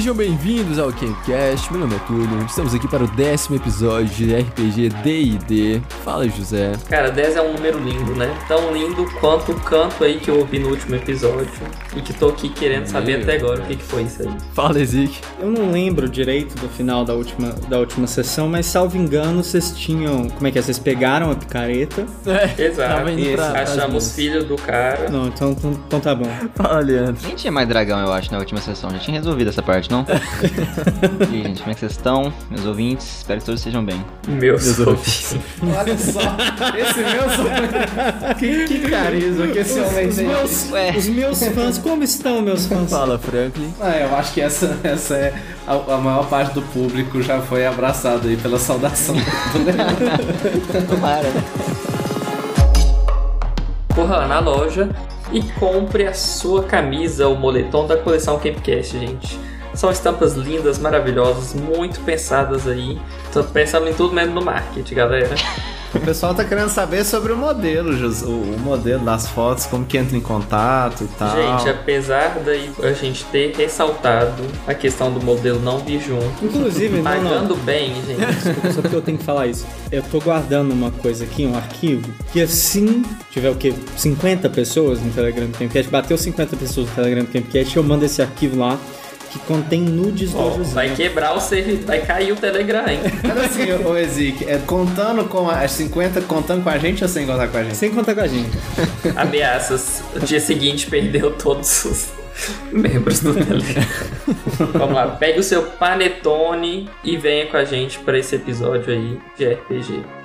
Sejam bem-vindos ao Campcast, meu nome é Túlio, estamos aqui para o décimo episódio de RPG D&D. Fala, José. Cara, 10 é um número lindo, né? Tão lindo quanto o canto aí que eu ouvi no último episódio e que tô aqui querendo saber Meu até agora o que, que foi isso aí. Fala, Ezik. Eu não lembro direito do final da última, da última sessão, mas salvo engano, vocês tinham. Como é que é? Vocês pegaram a picareta? É, Exato. tava indo pra- Achamos filho do cara. Não, então, então, então tá bom. Fala, Leandro. Nem tinha mais dragão, eu acho, na última sessão. Já tinha resolvido essa parte, não? e aí, gente, como é que vocês estão? Meus ouvintes, espero que todos estejam bem. Meus Meus ouvintes. Olha só, esse meu que, que carisma que esse homem Os tem. meus, Ué. os meus fãs, como estão, meus fãs? Fala, Franklin. Ah, eu acho que essa, essa é a, a maior parte do público já foi abraçado aí pela saudação. Tomara, né? Corra lá na loja e compre a sua camisa, o moletom da coleção Campcast, gente. São estampas lindas, maravilhosas, muito pensadas aí. Tô pensando em tudo mesmo no marketing, galera. o pessoal tá querendo saber sobre o modelo, o, modelo das fotos, como que entra em contato e tal. Gente, apesar daí a gente ter ressaltado a questão do modelo não vir junto, Inclusive, não, pagando não. bem, gente. Desculpa, só porque eu tenho que falar isso. Eu tô guardando uma coisa aqui, um arquivo, que assim tiver o quê? 50 pessoas no Telegram do Campcast, bateu 50 pessoas no Telegram do Campcast, eu mando esse arquivo lá que contém nudes Ó, do José. vai quebrar o servidor, vai cair o Telegram, hein? Mas assim, ô Ezik, é contando com as 50, contando com a gente ou sem contar com a gente? Sem contar com a gente. Ameaças. O dia seguinte perdeu todos os membros do Telegram. Vamos lá, pegue o seu panetone e venha com a gente para esse episódio aí de RPG.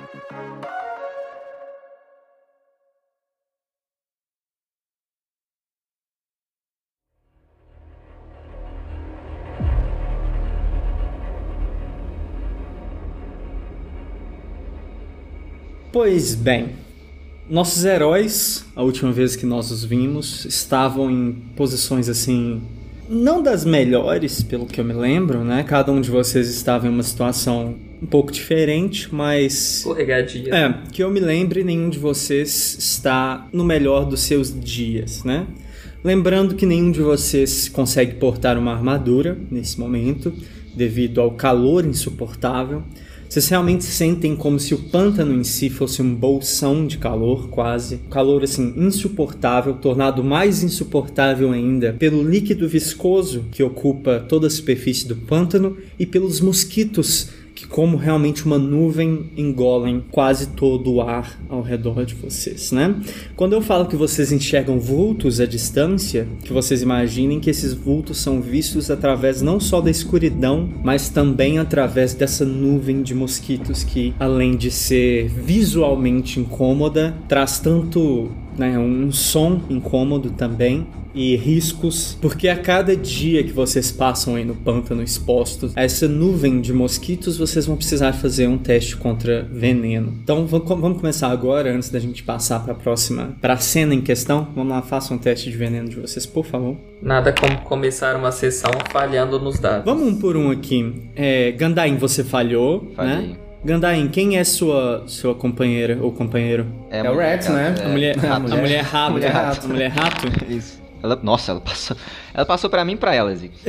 Pois bem, nossos heróis, a última vez que nós os vimos, estavam em posições assim, não das melhores, pelo que eu me lembro, né? Cada um de vocês estava em uma situação um pouco diferente, mas Escorregadia. é, que eu me lembre, nenhum de vocês está no melhor dos seus dias, né? Lembrando que nenhum de vocês consegue portar uma armadura nesse momento, devido ao calor insuportável. Vocês realmente sentem como se o pântano em si fosse um bolsão de calor, quase. Calor assim insuportável, tornado mais insuportável ainda pelo líquido viscoso que ocupa toda a superfície do pântano e pelos mosquitos que, como realmente uma nuvem, engolem quase todo o ar ao redor de vocês, né? Quando eu falo que vocês enxergam vultos à distância, que vocês imaginem que esses vultos são vistos através não só da escuridão, mas também através dessa nuvem de mosquitos que, além de ser visualmente incômoda, traz tanto né, um som incômodo também e riscos, porque a cada dia que vocês passam aí no pântano expostos a essa nuvem de mosquitos, vocês vão precisar fazer um teste contra veneno. Então vamos começar agora, antes da gente passar para a próxima, para a cena em questão. Vamos lá, façam um teste de veneno de vocês, por favor. Nada como começar uma sessão falhando nos dados. Vamos um por um aqui. É, Gandain, você falhou, Falhei. né? Gandain, quem é sua sua companheira ou companheiro? É a o Rex, né? A mulher, a, mulher- mulher rato. mulher rato. A mulher rato? Isso. Ela, nossa, ela passou. Ela passou pra mim e pra ela, Zico.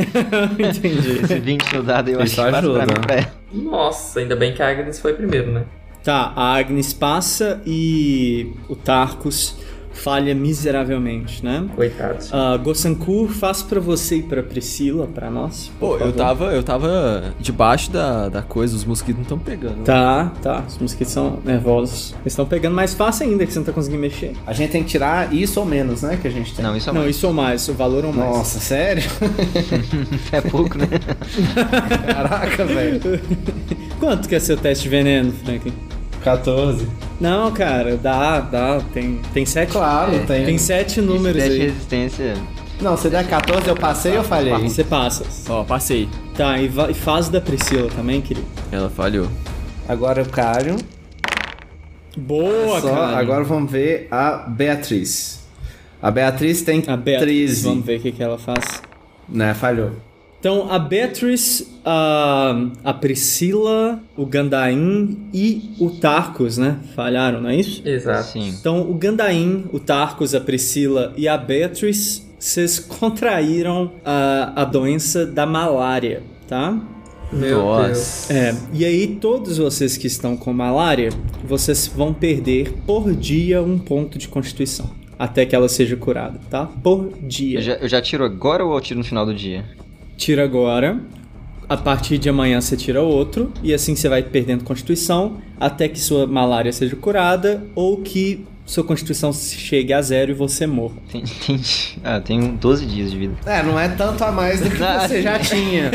Entendi. Esse 20 no dado eu acho que passa pra mim e pra ela. Nossa, ainda bem que a Agnes foi primeiro, né? Tá, a Agnes passa e o Tarkus falha miseravelmente, né? Coitados. Uh, Gossankur, faz pra você e pra Priscila, pra nós. Pô, eu favor. tava, eu tava debaixo da, da coisa, os mosquitos não estão pegando. Tá, tá. Os mosquitos são nervosos. Eles estão pegando mais fácil ainda, que você não tá conseguindo mexer. A gente tem que tirar isso ou menos, né? Que a gente tem. Não, isso é, Não, mais. isso ou mais, o valor ou mais. Nossa, sério? é pouco, né? Caraca, velho. Quanto que é seu teste de veneno, Franklin? 14. Não, cara, dá, dá. Tem, tem sete. Claro, tem. Tem sete números aí. resistência. Não, se der 14 eu passei ou falhei? Você passa. Ó, passei. Tá, e, e faz da Priscila também, querido. Ela falhou. Agora eu calho. Boa, Só, cara. agora vamos ver a Beatriz. A Beatriz tem A Beatriz, 13. vamos ver o que, que ela faz. Né, falhou. Então, a Beatriz, a, a Priscila, o Gandain e o Tarkus, né? Falharam, não é isso? Exato. Sim. Então, o Gandain, o Tarkus, a Priscila e a Beatriz vocês contraíram a, a doença da malária, tá? Meu Nossa. Deus. É, e aí todos vocês que estão com malária, vocês vão perder por dia um ponto de constituição. Até que ela seja curada, tá? Por dia. Eu já, eu já tiro agora ou eu tiro no final do dia? Tira agora. A partir de amanhã você tira outro. E assim você vai perdendo constituição. Até que sua malária seja curada. Ou que sua constituição chegue a zero e você morra. Tem, tem, ah, tenho 12 dias de vida. É, não é tanto a mais do que Ah, você já tinha.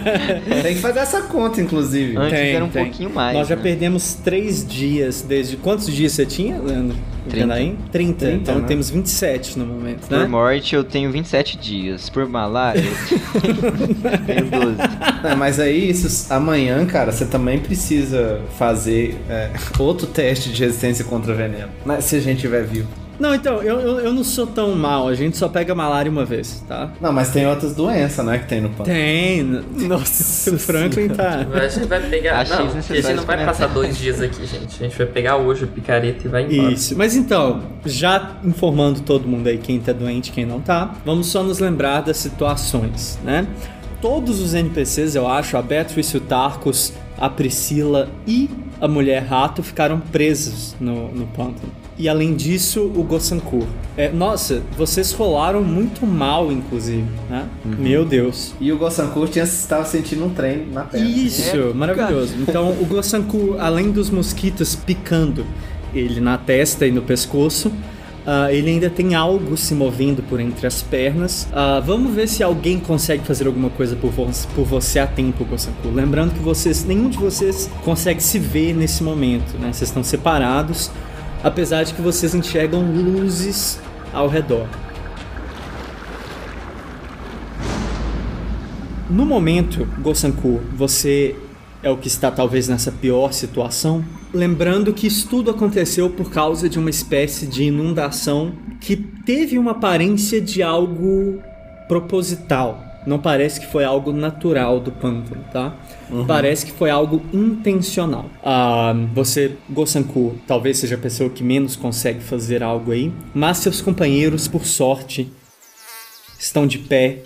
Tem que fazer essa conta, inclusive. Antes Tem, era um tem. pouquinho mais. Nós já né? perdemos três dias desde. Quantos dias você tinha, Leandro? 30. Janaim? 30. 30, Então né? temos 27 no momento, Por né? morte eu tenho 27 dias. Por malária eu tenho 12. É, mas aí, isso, amanhã, cara, você também precisa fazer é, outro teste de resistência contra veneno. Né, Se a gente tiver vivo. Não, então, eu, eu, eu não sou tão mal. A gente só pega malária uma vez, tá? Não, mas tem outras doenças, né, que tem no pão. Tem. Nossa, o Franklin tá. A gente vai pegar. Achei não, a gente não vai comentar. passar dois dias aqui, gente. A gente vai pegar hoje a picareta e vai embora. Isso. Mas então, já informando todo mundo aí quem tá doente e quem não tá, vamos só nos lembrar das situações, né? Todos os NPCs, eu acho, a Beatrice, o Tarkus, a Priscila e a Mulher Rato ficaram presos no, no pântano. E além disso, o Gossankur. É, nossa, vocês rolaram muito mal, inclusive, né? Meu Deus. E o Gossankur estava sentindo um trem na perna. Isso, É, maravilhoso. Então, o Gossanku, além dos mosquitos picando ele na testa e no pescoço, ah, ele ainda tem algo se movendo por entre as pernas. Ah, vamos ver se alguém consegue fazer alguma coisa por, vo por você a tempo, Gossanku. Lembrando que vocês, nenhum de vocês consegue se ver nesse momento, né? Vocês estão separados, apesar de que vocês enxergam luzes ao redor. No momento, Gosanku, você é o que está talvez nessa pior situação. Lembrando que isso tudo aconteceu por causa de uma espécie de inundação que teve uma aparência de algo proposital. Não parece que foi algo natural do pântano, tá? Parece que foi algo intencional. Ah, você, Gosanku, talvez seja a pessoa que menos consegue fazer algo aí, mas seus companheiros, por sorte, estão de pé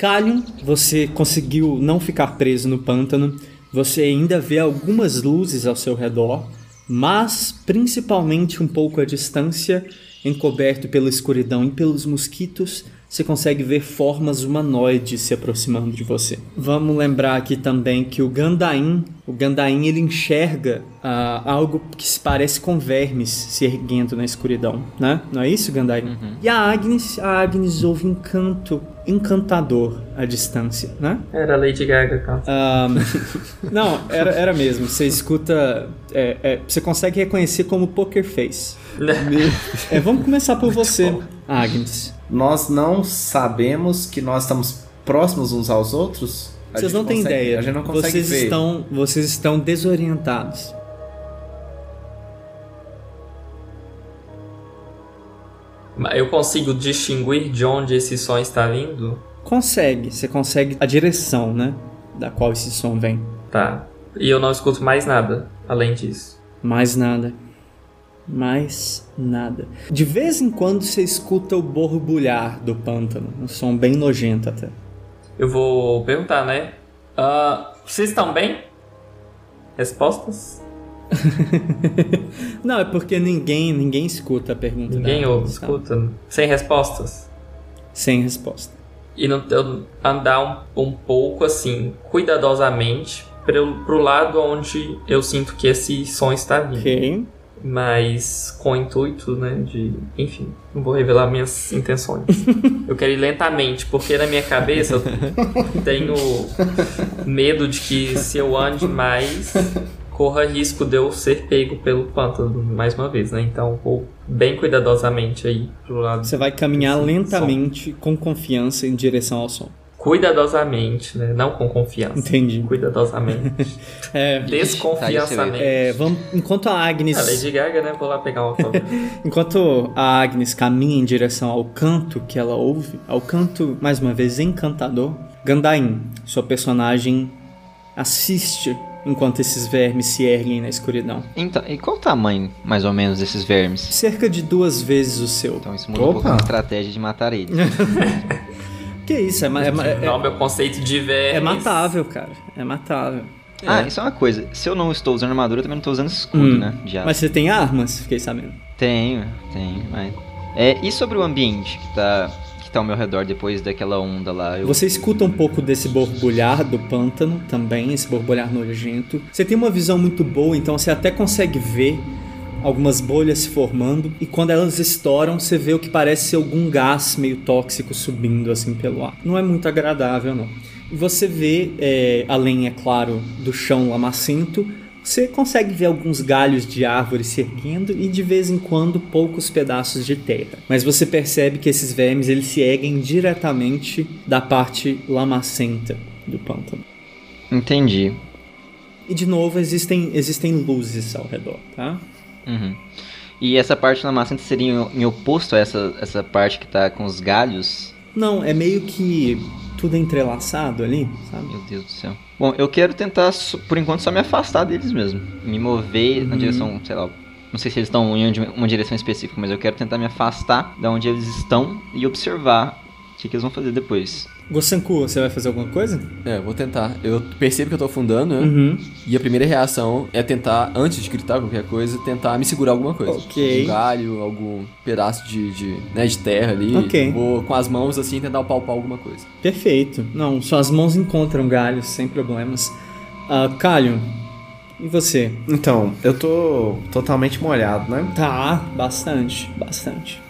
Kalion, você conseguiu não ficar preso no pântano. Você ainda vê algumas luzes ao seu redor, mas principalmente um pouco à distância, encoberto pela escuridão e pelos mosquitos, você consegue ver formas humanoides se aproximando de você. Vamos lembrar aqui também que o Gandain, o Gandain ele enxerga ah, algo que se parece com vermes se erguendo na escuridão, né? Não é isso, Gandain? E a Agnes, a Agnes ouve um canto encantador à distância, né? Era Lady Gaga, cara. Ahn, não, era, era mesmo. Você escuta. é, é, você consegue reconhecer como Poker Face. É, vamos começar por você, Agnes. Nós não sabemos que nós estamos próximos uns aos outros? A Vocês não têm ideia. A gente não consegue vocês ver. estão, vocês estão desorientados. Eu consigo distinguir de onde esse som está vindo? Consegue, você consegue a direção, né? Da qual esse som vem. Tá. E eu não escuto mais nada além disso. Mais nada. Mais nada. De vez em quando você escuta o borbulhar do pântano. Um som bem nojento até. Eu vou perguntar, né? Ah, vocês estão bem? Respostas? Não, é porque ninguém, ninguém escuta a pergunta. Ninguém ouve, escuta. Sem respostas? Sem resposta. E não, eu andar um, um pouco assim, cuidadosamente, pro, pro lado onde eu sinto que esse som está vindo. Ok. Mas com o intuito, né, de... Enfim, não vou revelar minhas intenções. eu quero ir lentamente, porque na minha cabeça eu tenho medo de que se eu ande mais, corra risco de eu ser pego pelo pântano mais uma vez, né? Então vou bem cuidadosamente aí pro lado... Você vai caminhar lentamente, com confiança, em direção ao som. Cuidadosamente, né? Não com confiança. Entendi. Cuidadosamente. É, Desconfiançamente. é, vamos, enquanto a Agnes, A Lady Gaga, né? Vou lá pegar uma enquanto a Agnes caminha em direção ao canto que ela ouve, ao canto mais uma vez encantador, Gandain, sua personagem assiste enquanto esses vermes se erguem na escuridão. Então, e qual o tamanho, mais ou menos, desses vermes? Cerca de duas vezes o seu. Então isso muda um pouco Opa. a estratégia de matar eles. Que isso, é, é, é, Não, meu conceito de vermes. é matável, cara. É matável. Ah, isso é uma coisa. Se eu não estou usando armadura, eu também não estou usando escudo, Hum. né? Mas você tem armas, fiquei sabendo. Tenho, tenho, mas... É, e sobre o ambiente que tá, que tá ao meu redor depois daquela onda lá? Eu... Você escuta um pouco desse borbulhar do pântano também, esse borbulhar nojento. Você tem uma visão muito boa, então você até consegue ver algumas bolhas se formando e quando elas estouram, você vê o que parece ser algum gás meio tóxico subindo assim pelo ar. Não é muito agradável, não. E você vê, é, além, é claro, do chão lamacento, você consegue ver alguns galhos de árvores se erguendo e de vez em quando poucos pedaços de terra. Mas você percebe que esses vermes eles se erguem diretamente da parte lamacenta do pântano. Entendi. E de novo existem, existem luzes ao redor, tá? Uhum. E essa parte na massa seria em, em oposto a essa, essa parte que tá com os galhos? Não, é meio que tudo entrelaçado ali, sabe? Meu Deus do céu. Bom, eu quero tentar, por enquanto, só me afastar deles mesmo. Me mover na direção, sei lá. Não sei se eles estão em uma direção específica, mas eu quero tentar me afastar da onde eles estão e observar que, que eles vão fazer depois. Gossanku, você vai fazer alguma coisa? É, vou tentar. Eu percebo que eu tô afundando, né? Uhum. E a primeira reação é tentar, antes de gritar qualquer coisa, tentar me segurar alguma coisa. Ok. Um galho, algum pedaço de, de, né, de terra ali. Ok. Vou com as mãos assim tentar palpar alguma coisa. Perfeito. Não, suas mãos encontram galhos sem problemas. Ah, Calho, e você? Então, eu tô totalmente molhado, né? Tá, bastante, bastante.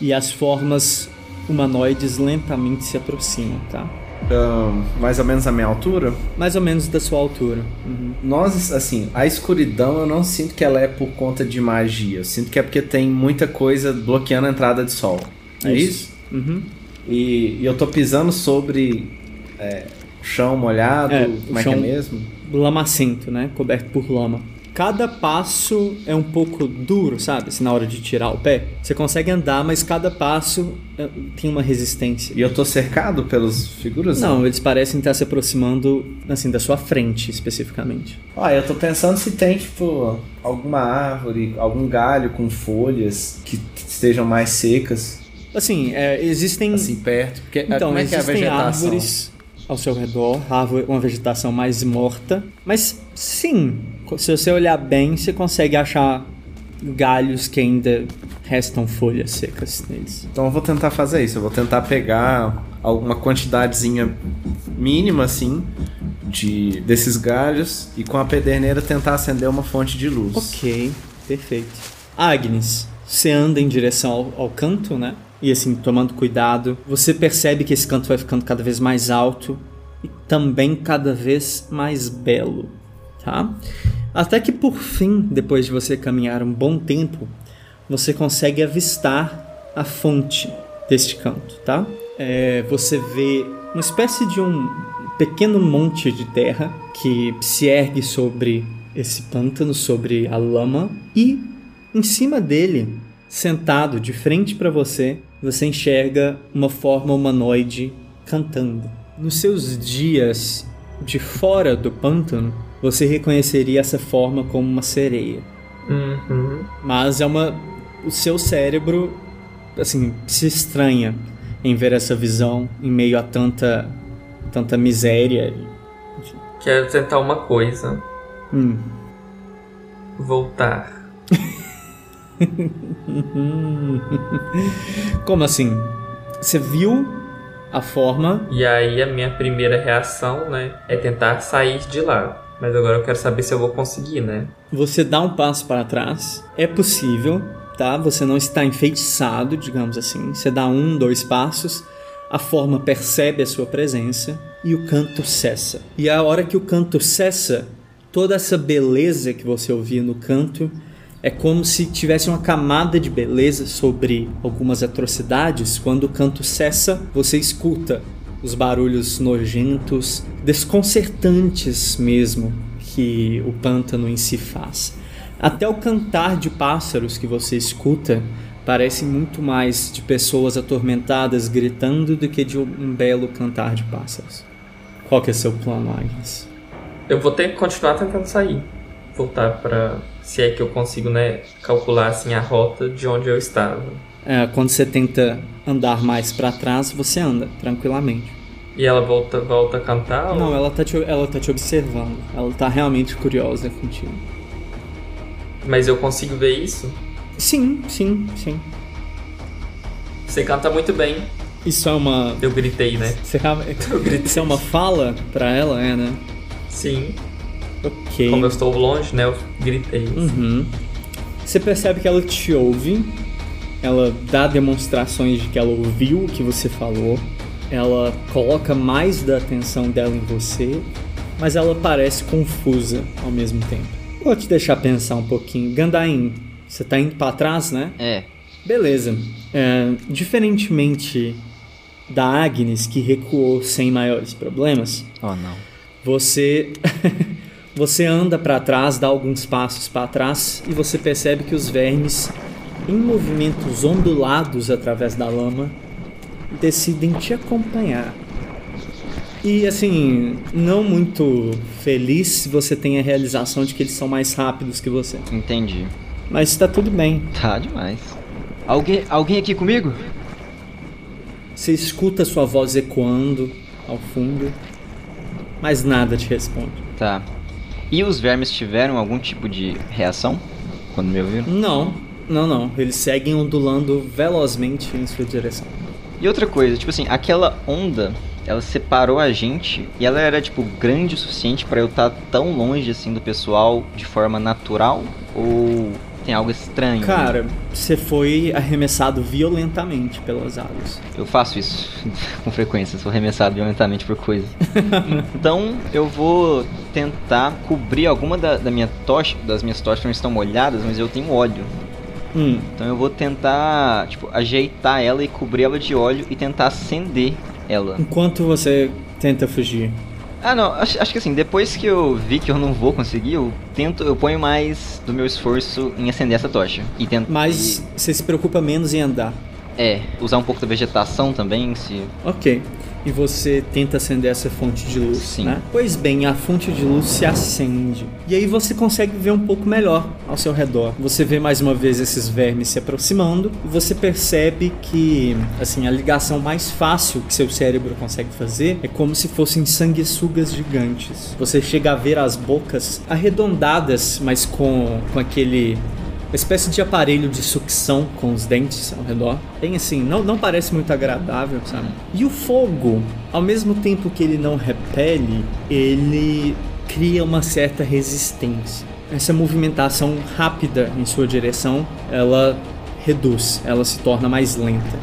E as formas humanoides lentamente se aproximam, tá? Ahn, mais ou menos a minha altura. Mais ou menos da sua altura. Uhum. Nós, assim, a escuridão eu não sinto que ela é por conta de magia. Eu sinto que é porque tem muita coisa bloqueando a entrada de sol. É isso? Uhum. E, e eu tô pisando sobre é, chão molhado. É, como é que é mesmo? Lamacento, né? Coberto por lama. Cada passo é um pouco duro, sabe? Assim, na hora de tirar o pé. Você consegue andar, mas cada passo é, tem uma resistência. E eu tô cercado pelas figuras? Não, eles parecem estar se aproximando, assim, da sua frente, especificamente. Ah, eu tô pensando se tem, tipo, alguma árvore, algum galho com folhas que estejam mais secas, Assim, é, existem... assim, perto. Porque, Então, como é que é a existem vegetação? árvores ao seu redor, árvore, uma vegetação mais morta. Mas sim, se você olhar bem, você consegue achar galhos que ainda restam folhas secas neles. Então eu vou tentar fazer isso. Eu vou tentar pegar alguma quantidadezinha mínima, assim, de desses galhos e com a pederneira tentar acender uma fonte de luz. Ok, perfeito. Agnes, você anda em direção ao, ao canto, né? E assim, tomando cuidado, você percebe que esse canto vai ficando cada vez mais alto e também cada vez mais belo, tá? Até que por fim, depois de você caminhar um bom tempo, você consegue avistar a fonte deste canto, tá? É, você vê uma espécie de um pequeno monte de terra que se ergue sobre esse pântano, sobre a lama, e em cima dele, sentado de frente para você, você enxerga uma forma humanoide cantando. Nos seus dias de fora do pântano, você reconheceria essa forma como uma sereia. Uhum. Mas é uma. O seu cérebro, assim, se estranha em ver essa visão em meio a tanta. tanta miséria. Quero tentar uma coisa. Hum. Voltar. Como assim? Você viu a forma. E aí a minha primeira reação, né, é tentar sair de lá. Mas agora eu quero saber se eu vou conseguir, né? Você dá um passo para trás. É possível, tá? Você não está enfeitiçado, digamos assim. Você dá um, dois passos. A forma percebe a sua presença e o canto cessa. E a hora que o canto cessa, toda essa beleza que você ouvia no canto é como se tivesse uma camada de beleza sobre algumas atrocidades. Quando o canto cessa, você escuta os barulhos nojentos, desconcertantes mesmo, que o pântano em si faz. Até o cantar de pássaros que você escuta parece muito mais de pessoas atormentadas gritando do que de um belo cantar de pássaros. Qual que é seu plano, Agnes? Eu vou ter que continuar tentando sair. Voltar pra. Se é que eu consigo, né? Calcular assim a rota de onde eu estava. É, quando você tenta andar mais pra trás, você anda tranquilamente. E ela volta, volta a cantar? ou- Não, ela tá, te, ela tá te observando. Ela tá realmente curiosa contigo. Mas eu consigo ver isso? Sim, sim, sim. Você canta muito bem. Isso é uma. Eu gritei, né? Você realmente- Isso é uma fala pra ela, é, né? Sim. Ok. Como eu estou longe, né? Eu gritei. Uhum. Você percebe que ela te ouve, ela dá demonstrações de que ela ouviu o que você falou, ela coloca mais da atenção dela em você, mas ela parece confusa ao mesmo tempo. Vou te deixar pensar um pouquinho. Gandain, você tá indo pra trás, né? É, Beleza. É, diferentemente da Agnes, que recuou sem maiores problemas, oh não. você você anda para trás, dá alguns passos para trás e você percebe que os vermes, em movimentos ondulados através da lama, decidem te acompanhar. E assim, não muito feliz você tem a realização de que eles são mais rápidos que você. Entendi. Mas tá tudo bem. Tá demais. Alguém, alguém aqui comigo? Você escuta sua voz ecoando ao fundo, mas nada te responde. Tá. E os vermes tiveram algum tipo de reação quando me ouviram? Não, não, não. Eles seguem ondulando velozmente em sua direção. E outra coisa, tipo assim, aquela onda, ela separou a gente e ela era tipo grande o suficiente pra eu estar tão longe assim do pessoal de forma natural ou tem algo estranho? Cara, você foi arremessado violentamente pelas águas. Eu faço isso com frequência, sou arremessado violentamente por coisas. então eu vou tentar cobrir alguma da, da minha tocha, das minhas tochas não estão molhadas, mas eu tenho óleo. Hum, Então eu vou tentar, tipo, ajeitar ela e cobrir ela de óleo e tentar acender ela. enquanto você tenta fugir. Ah, não, acho, acho que assim, depois que eu vi que eu não vou conseguir, eu tento, eu ponho mais do meu esforço em acender essa tocha. E tento. Mas você se preocupa menos em andar. e- é, usar um pouco da vegetação também, se. Ok. E você tenta acender essa fonte de luz, Sim. né? Pois bem, a fonte de luz se acende. E aí você consegue ver um pouco melhor ao seu redor. Você vê mais uma vez esses vermes se aproximando e você percebe que, assim, a ligação mais fácil que seu cérebro consegue fazer é como se fossem sanguessugas gigantes. Você chega a ver as bocas arredondadas, mas com, com aquele uma espécie de aparelho de sucção com os dentes ao redor. Bem assim, não, não parece muito agradável, sabe? E o fogo, ao mesmo tempo que ele não repele, ele cria uma certa resistência. Essa movimentação rápida em sua direção, ela reduz, ela se torna mais lenta.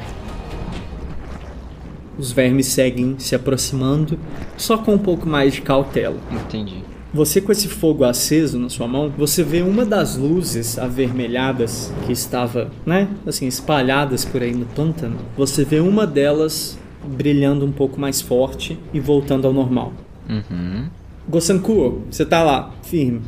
Os vermes seguem se aproximando, só com um pouco mais de cautela. Entendi. Você com esse fogo aceso na sua mão, você vê uma das luzes avermelhadas que estava, né, assim, espalhadas por aí no pântano. Você vê uma delas brilhando um pouco mais forte e voltando ao normal. Uhum. Gosankuo, você tá lá, firme.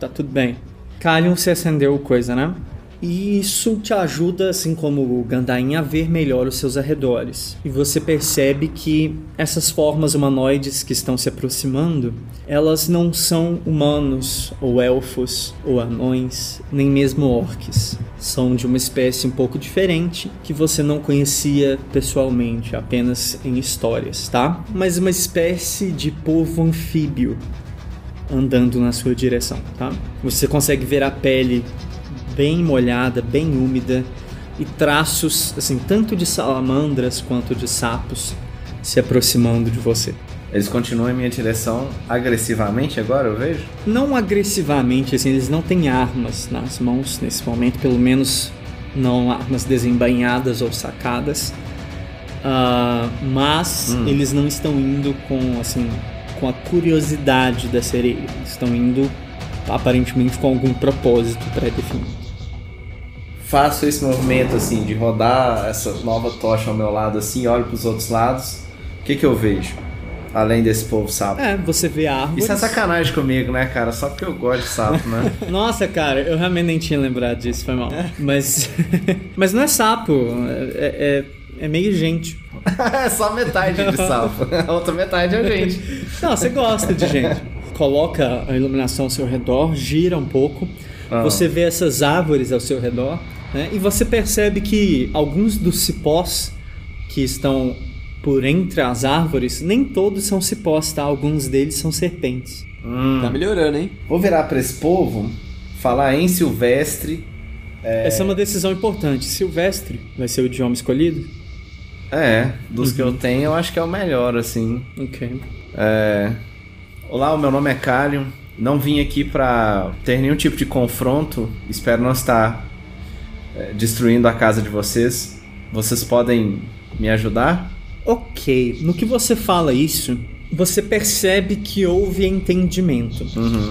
Tá tudo bem. Kalion se acendeu coisa, né? E isso te ajuda, assim como o Gandain, a ver melhor os seus arredores. E você percebe que essas formas humanoides que estão se aproximando, elas não são humanos, ou elfos, ou anões, nem mesmo orques. São de uma espécie um pouco diferente que você não conhecia pessoalmente, apenas em histórias, tá? Mas uma espécie de povo anfíbio andando na sua direção, tá? Você consegue ver a pele bem molhada, bem úmida e traços assim tanto de salamandras quanto de sapos se aproximando de você. Eles continuam em minha direção agressivamente agora, eu vejo? Não agressivamente, assim, eles não têm armas nas mãos nesse momento, pelo menos não armas desembainhadas ou sacadas. Ah, mas eles não estão indo com assim com a curiosidade da sereia. Eles estão indo aparentemente com algum propósito pré-definido. Faço esse movimento assim, de rodar essa nova tocha ao meu lado assim, olho pros outros lados. O que que eu vejo? Além desse povo sapo. É, você vê árvores. Isso é sacanagem comigo, né, cara? Só porque eu gosto de sapo, né? Nossa, cara, eu realmente nem tinha lembrado disso, foi mal. Mas. Mas não é sapo, é, é, é meio gente. é só metade de sapo. A outra metade é gente. Não, você gosta de gente. coloca a iluminação ao seu redor, gira um pouco. Ah. Você vê essas árvores ao seu redor, né? E você percebe que alguns dos cipós que estão por entre as árvores, nem todos são cipós, tá? Alguns deles são serpentes. Tá melhorando, hein? Vou virar pra esse povo, falar em silvestre. Essa é uma decisão importante. Silvestre vai ser o idioma escolhido? É, dos que eu tenho, eu acho que é o melhor, assim. Ok. É... Olá, o meu nome é Calion. Não vim aqui pra ter nenhum tipo de confronto. Espero não estar é, destruindo a casa de vocês. Vocês podem me ajudar? Ok. No que você fala isso, você percebe que houve entendimento.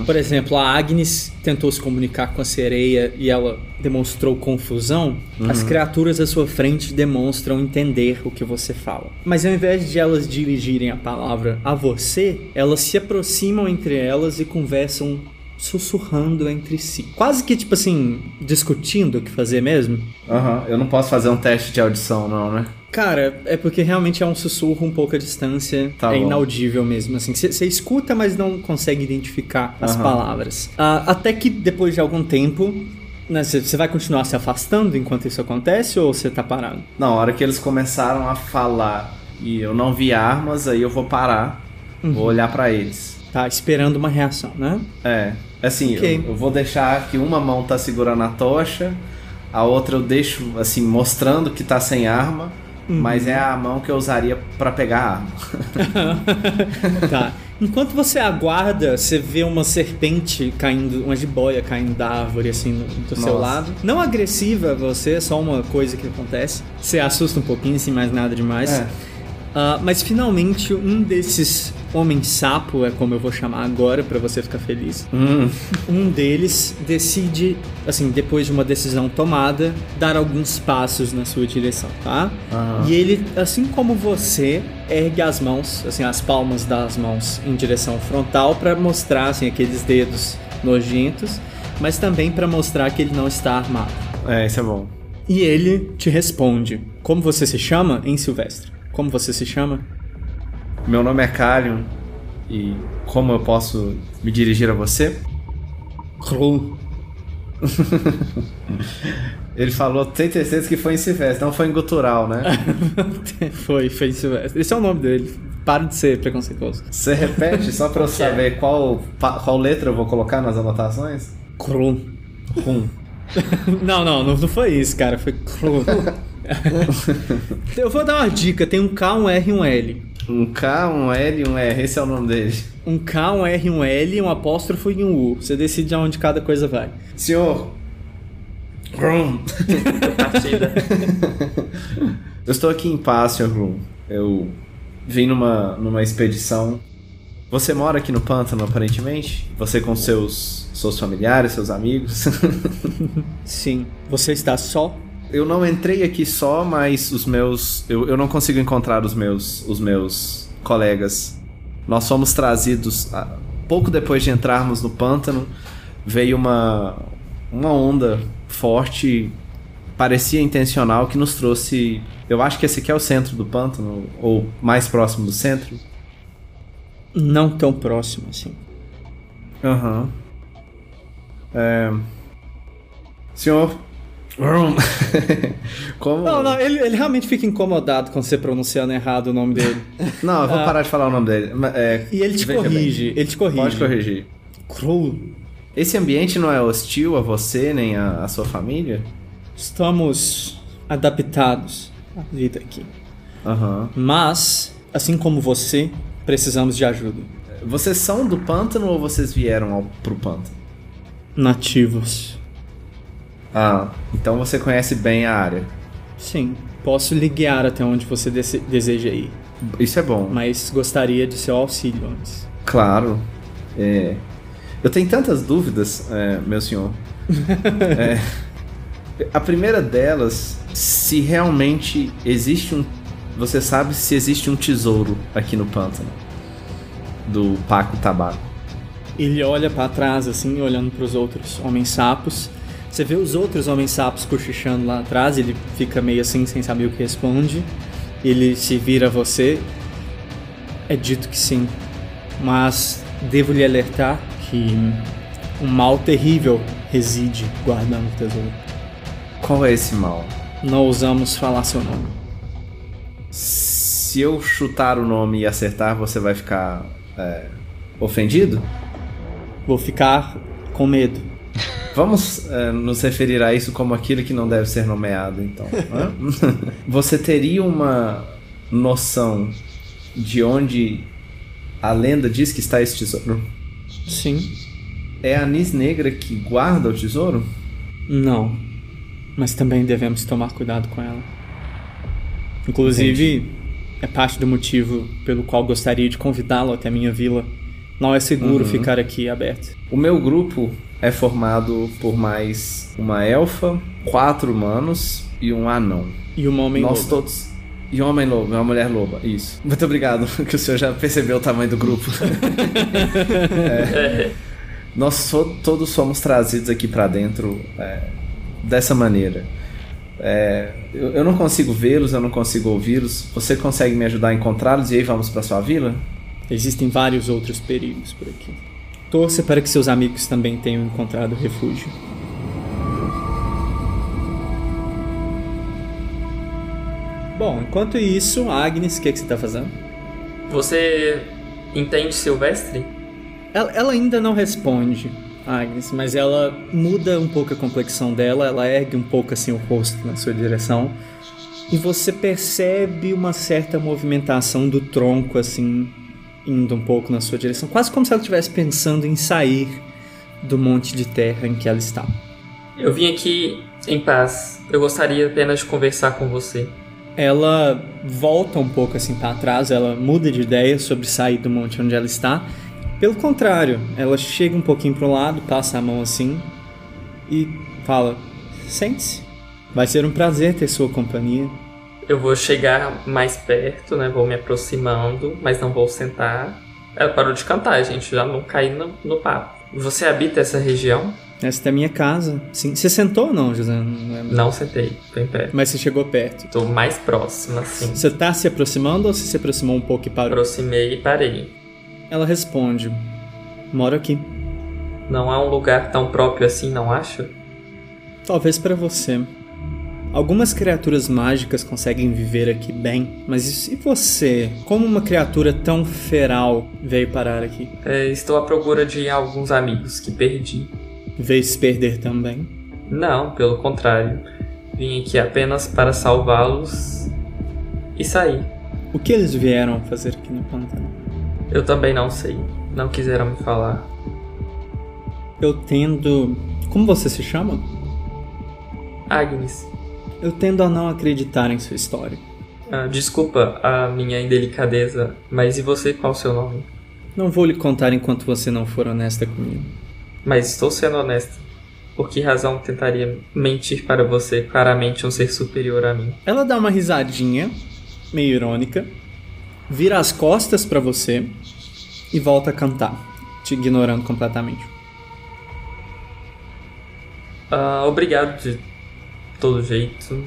Por exemplo, a Agnes tentou se comunicar com a sereia e ela demonstrou confusão. As criaturas à sua frente demonstram entender o que você fala. Mas ao invés de elas dirigirem a palavra a você, elas se aproximam entre elas e conversam sussurrando entre si. Quase que tipo assim, discutindo o que fazer mesmo. Aham, eu não posso fazer um teste de audição, não, né? Cara, é porque realmente é um sussurro um pouco à distância. Tá é bom. inaudível mesmo. Assim, você escuta, mas não consegue identificar as Aham. palavras. Ah, até que depois de algum tempo, você vai continuar se afastando enquanto isso acontece ou você tá parado? Na hora que eles começaram a falar e eu não vi armas, aí eu vou parar, vou olhar pra eles. Tá esperando uma reação, né? É, assim, Ok. eu, eu vou deixar que uma mão tá segurando a tocha, a outra eu deixo, assim, mostrando que tá sem arma, mas é a mão que eu usaria pra pegar a arma. Tá. Enquanto você aguarda, você vê uma serpente caindo, uma jiboia caindo da árvore, assim, do seu Nossa. lado. Não agressiva você, é só uma coisa que acontece. Você assusta um pouquinho, sem mais nada demais. É. Ah, mas finalmente um desses homens sapo, é como eu vou chamar agora pra você ficar feliz. Hum, Um deles decide, assim, depois de uma decisão tomada, dar alguns passos na sua direção, tá? Aham. E ele, assim como você, ergue as mãos, assim, as palmas das mãos em direção frontal pra mostrar, assim, aqueles dedos nojentos, mas também pra mostrar que ele não está armado. é, isso é bom. E ele te responde: Como você se chama, em Silvestre? Como você se chama? Meu nome é Calion e como eu posso me dirigir a você? Kru. Ele falou, tem certeza que foi em Silvestre, não foi em Gutural, né? foi, foi Silvestre. Esse é o nome dele. Para de ser preconceituoso. Você repete só pra eu saber qual, qual letra eu vou colocar nas anotações? Kru. Rum. Não, não, não, foi isso, cara. Foi Kru. Eu vou dar uma dica: tem um K, um R e um L. Um K, um L e um R, esse é o nome dele. Um K, um R, um L, um apóstrofo e um U. Você decide aonde cada coisa vai. Senhor. Rum. Partida. Eu estou aqui em paz, Sr. Rum. Eu vim numa, numa expedição. Você mora aqui no pântano, aparentemente? Você com seus, seus familiares, seus amigos? Sim. Você está só? Eu não entrei aqui só, mas os meus. Eu, eu não consigo encontrar os meus, os meus colegas. Nós fomos trazidos. ah, pouco depois de entrarmos no pântano, veio uma, uma onda forte, parecia intencional, que nos trouxe. Eu acho que esse aqui é o centro do pântano, ou mais próximo do centro. Não tão próximo assim. Aham. É... Senhor. Como. Não, não, ele, ele realmente fica incomodado quando você pronunciando errado o nome dele. Não, eu vou Ah. parar de falar o nome dele. é, E ele te corrige. bem. Ele te corrige. Pode corrigir. Kru. Esse ambiente não é hostil a você nem a, a sua família? Estamos adaptados à vida aqui. Aham. Mas, assim como você, precisamos de ajuda. Vocês são do pântano ou vocês vieram ao, pro pântano? Nativos. Ah, então você conhece bem a área. Sim, posso lhe guiar até onde você dese- deseja ir, Isso é bom. mas gostaria de seu auxílio antes. Claro. É, Eu tenho tantas dúvidas, é, meu senhor. É, A primeira delas, se realmente existe um. Você sabe se existe um tesouro aqui no pântano do Paco Tabaco. Ele olha pra trás, assim, olhando pros outros homens sapos. Você vê os outros homens sapos cochichando lá atrás, ele fica meio assim, sem saber o que responde. Ele se vira a você. É dito que sim. Mas devo lhe alertar que um mal terrível reside guardando o tesouro. Qual é esse mal? Não ousamos falar seu nome. Se eu chutar o nome e acertar, você vai ficar é, ofendido? Vou ficar com medo. Vamos é, nos referir a isso como aquilo que não deve ser nomeado, então. hã? você teria uma noção de onde a lenda diz que está esse tesouro? Sim. É a Anis Negra que guarda o tesouro? Não. Mas também devemos tomar cuidado com ela. Inclusive, é parte do motivo pelo qual gostaria de convidá-lo até minha vila. Não é seguro ficar aqui aberto. O meu grupo é formado por mais uma elfa, quatro humanos e um anão. E uma homem Nós loba. todos. E um homem lobo, uma mulher loba, isso. Muito obrigado, que o senhor já percebeu o tamanho do grupo. É. Nós so- todos somos trazidos aqui pra dentro é, dessa maneira. É, eu, eu não consigo vê-los, eu não consigo ouvi-los. Você consegue me ajudar a encontrá-los e aí vamos pra sua vila? Existem vários outros perigos por aqui. Torça para que seus amigos também tenham encontrado refúgio. Bom, enquanto isso, Agnes, o que, que você está fazendo? Você entende Silvestre? Ela, ela ainda não responde, Agnes, mas ela muda um pouco a complexão dela, ela ergue um pouco assim o rosto na sua direção. E você percebe uma certa movimentação do tronco assim indo um pouco na sua direção, quase como se ela estivesse pensando em sair do monte de terra em que ela está. Eu vim aqui em paz. Eu gostaria apenas de conversar com você. Ela volta um pouco assim para trás, ela muda de ideia sobre sair do monte onde ela está. Pelo contrário, ela chega um pouquinho pro lado, passa a mão assim e fala: "Sente-se. Vai ser um prazer ter sua companhia." Eu vou chegar mais perto, né? Vou me aproximando, mas não vou sentar. Ela parou de cantar, gente. Já não caí no, no papo. Você habita essa região? Esta é a minha casa. Sim. Você sentou ou não, José? Não. Não sentei. Tô em pé. Mas você chegou perto. Tô mais próxima, assim. Você tá se aproximando ou você se aproximou um pouco e parou? Aproximei e parei. Ela responde: Moro aqui. Não é um lugar tão próprio assim, não acha? Talvez para você. Algumas criaturas mágicas conseguem viver aqui bem, mas e se você, como uma criatura tão feral, veio parar aqui? É, estou à procura de alguns amigos que perdi. Veio se perder também? Não, pelo contrário. Vim aqui apenas para salvá-los e sair. O que eles vieram fazer aqui no pântano? Eu também não sei. Não quiseram me falar. Eu tendo. Como você se chama? Agnes, Eu tendo a não acreditar em sua história. ah, desculpa a minha indelicadeza, mas e você, qual o seu nome? Não vou lhe contar enquanto você não for honesta comigo. Mas estou sendo honesta. Por que razão tentaria mentir para você, claramente um ser superior a mim? Ela dá uma risadinha, meio irônica, vira as costas pra você e volta a cantar, te ignorando completamente. Ah, obrigado de todo jeito.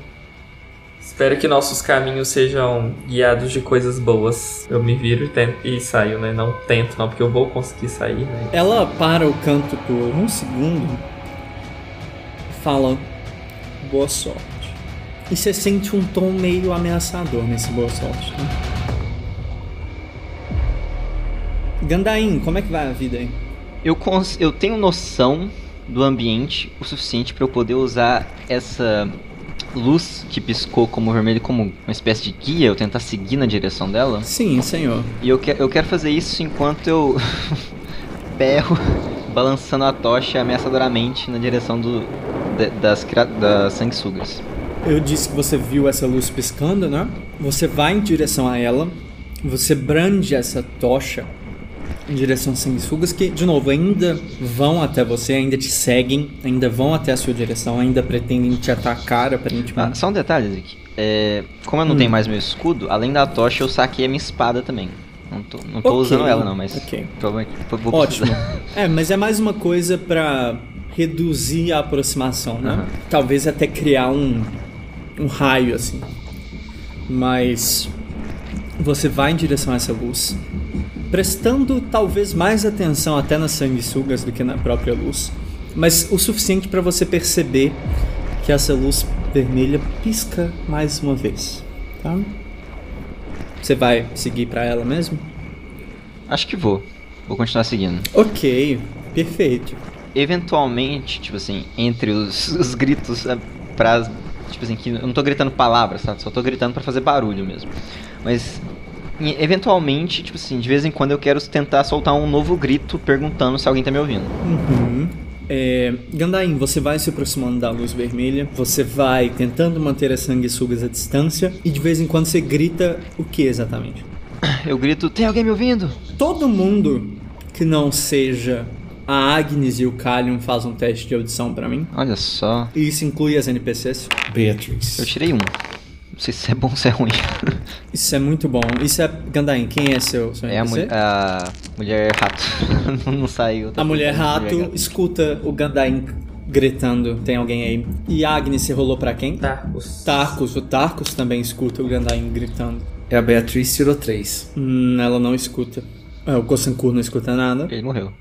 Espero que nossos caminhos sejam guiados de coisas boas. Eu me viro e, tento, e saio, né? Não tento, não, porque eu vou conseguir sair, né? Ela para o canto por um segundo e fala boa sorte. E você sente um tom meio ameaçador nesse boa sorte. Né? Gandain, como é que vai a vida aí? Eu, cons- eu tenho noção do ambiente o suficiente para eu poder usar essa luz que piscou como vermelho como uma espécie de guia, eu tentar seguir na direção dela. Sim, senhor. E eu, que, eu quero fazer isso enquanto eu berro, balançando a tocha ameaçadoramente na direção do, da- das, das sanguessugas. Eu disse que você viu essa luz piscando, né? Você vai em direção a ela, você brande essa tocha em direção às sanguessugas que, de novo, ainda vão até você, ainda te seguem, ainda vão até a sua direção, ainda pretendem te atacar, Ah, aparentemente. só um detalhe, Zic. É, como eu não Hum. tenho mais meu escudo, além da tocha eu saquei a minha espada também. Não tô, não tô Ok, usando ela não, mas ok. provavelmente vou- Ótimo. É, mas é mais uma coisa pra reduzir a aproximação, né? Aham. Talvez até criar um, um raio assim. Mas você vai em direção a essa luz prestando talvez mais atenção até nas sanguessugas do que na própria luz, mas o suficiente para você perceber que essa luz vermelha pisca mais uma vez, tá? Você vai seguir para ela mesmo? Acho que vou. Vou continuar seguindo. Ok, perfeito. Eventualmente, tipo assim, entre os, os gritos é, pra. Tipo assim, que eu não tô gritando palavras, tá? Só tô gritando pra fazer barulho mesmo. Mas. Eventualmente, tipo assim, de vez em quando eu quero tentar soltar um novo grito perguntando se alguém tá me ouvindo. Uhum. É, Gandain, você vai se aproximando da luz vermelha, você vai tentando manter as sanguessugas à distância e de vez em quando você grita o que exatamente? Eu grito, tem alguém me ouvindo? Todo mundo que não seja a Agnes e o Kalion faz um teste de audição pra mim. Olha só. E isso inclui as NPCs. Beatriz. Eu tirei um. Não sei se é bom ou se é ruim. Isso é muito bom. Isso é. Gandain, quem é seu, seu É a, mu- a mulher rato. não saiu. A mulher rato Mulher escuta o Gandain gritando: tem alguém aí. E a Agnes se rolou pra quem? Tá, os... Tarkus. O Tarkus também escuta o Gandain gritando. É a Beatriz tirou 3. Hum, ela não escuta. É, o Kosankur não escuta nada. Ele morreu.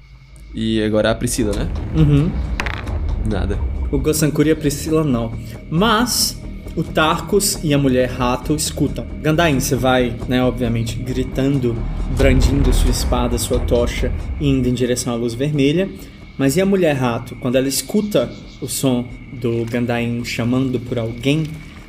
E agora a Priscila, né? Uhum. Nada. O Gosankur e a Priscila não. Mas o Tarkus e a mulher rato escutam. Gandain, você vai, né, obviamente, gritando, brandindo sua espada, sua tocha, indo em direção à luz vermelha. Mas e a mulher rato? Quando ela escuta o som do Gandain chamando por alguém,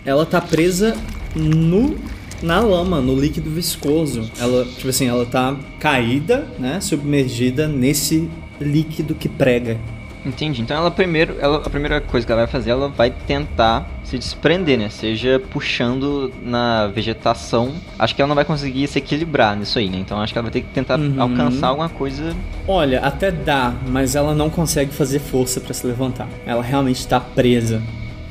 ela tá presa no na lama, no líquido viscoso. Ela, tipo assim, ela tá caída, né, submergida nesse líquido que prega. Entendi. Então ela primeiro, ela, a primeira coisa que ela vai fazer, ela vai tentar se desprender, né? Seja puxando na vegetação. Acho que ela não vai conseguir se equilibrar nisso aí, né? Então acho que ela vai ter que tentar Uhum. alcançar alguma coisa. Olha, até dá, mas ela não consegue fazer força pra se levantar. Ela realmente tá presa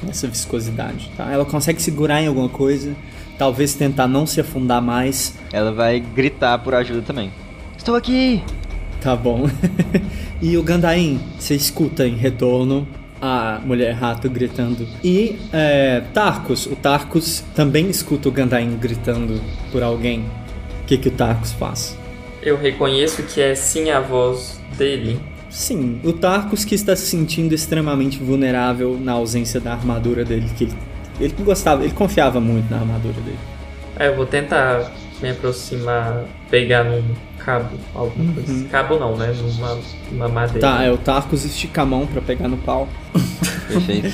nessa viscosidade, tá? Ela consegue segurar em alguma coisa, talvez tentar não se afundar mais. Ela vai gritar por ajuda também. Estou aqui! Tá bom. e o Gandain, você escuta em retorno a mulher rato gritando. E é, Tarkus, o Tarkus também escuta o Gandain gritando por alguém. O que, que o Tarkus faz? Eu reconheço que é sim a voz dele. Sim, o Tarkus que está se sentindo extremamente vulnerável na ausência da armadura dele, que ele, ele gostava, ele confiava muito na armadura dele. É, eu vou tentar me aproximar, pegar num cabo, alguma coisa. Cabo não, né? Numa, numa madeira. Tá, é o Tarkus estica a mão pra pegar no pau. Perfeito.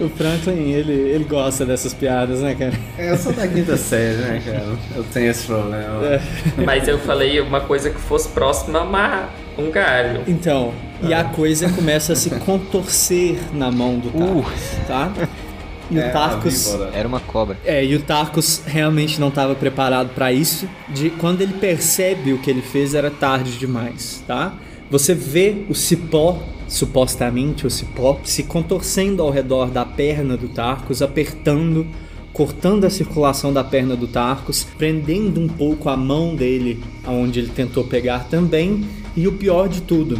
O Franklin, ele, ele gosta dessas piadas, né, cara? É, eu sou da quinta série, né, cara? Eu tenho esse problema. É. Mas eu falei uma coisa que fosse próxima a uma, um galho. Então, e a coisa começa a se contorcer na mão do Tarkus, tá? E É, o Tarkus. víbora. Era uma cobra. É, e o Tarkus realmente não estava preparado para isso. De quando ele percebe o que ele fez era tarde demais, tá? Você vê o cipó, supostamente o cipó, se contorcendo ao redor da perna do Tarkus, apertando, cortando a circulação da perna do Tarkus, prendendo um pouco a mão dele, aonde ele tentou pegar também. E o pior de tudo,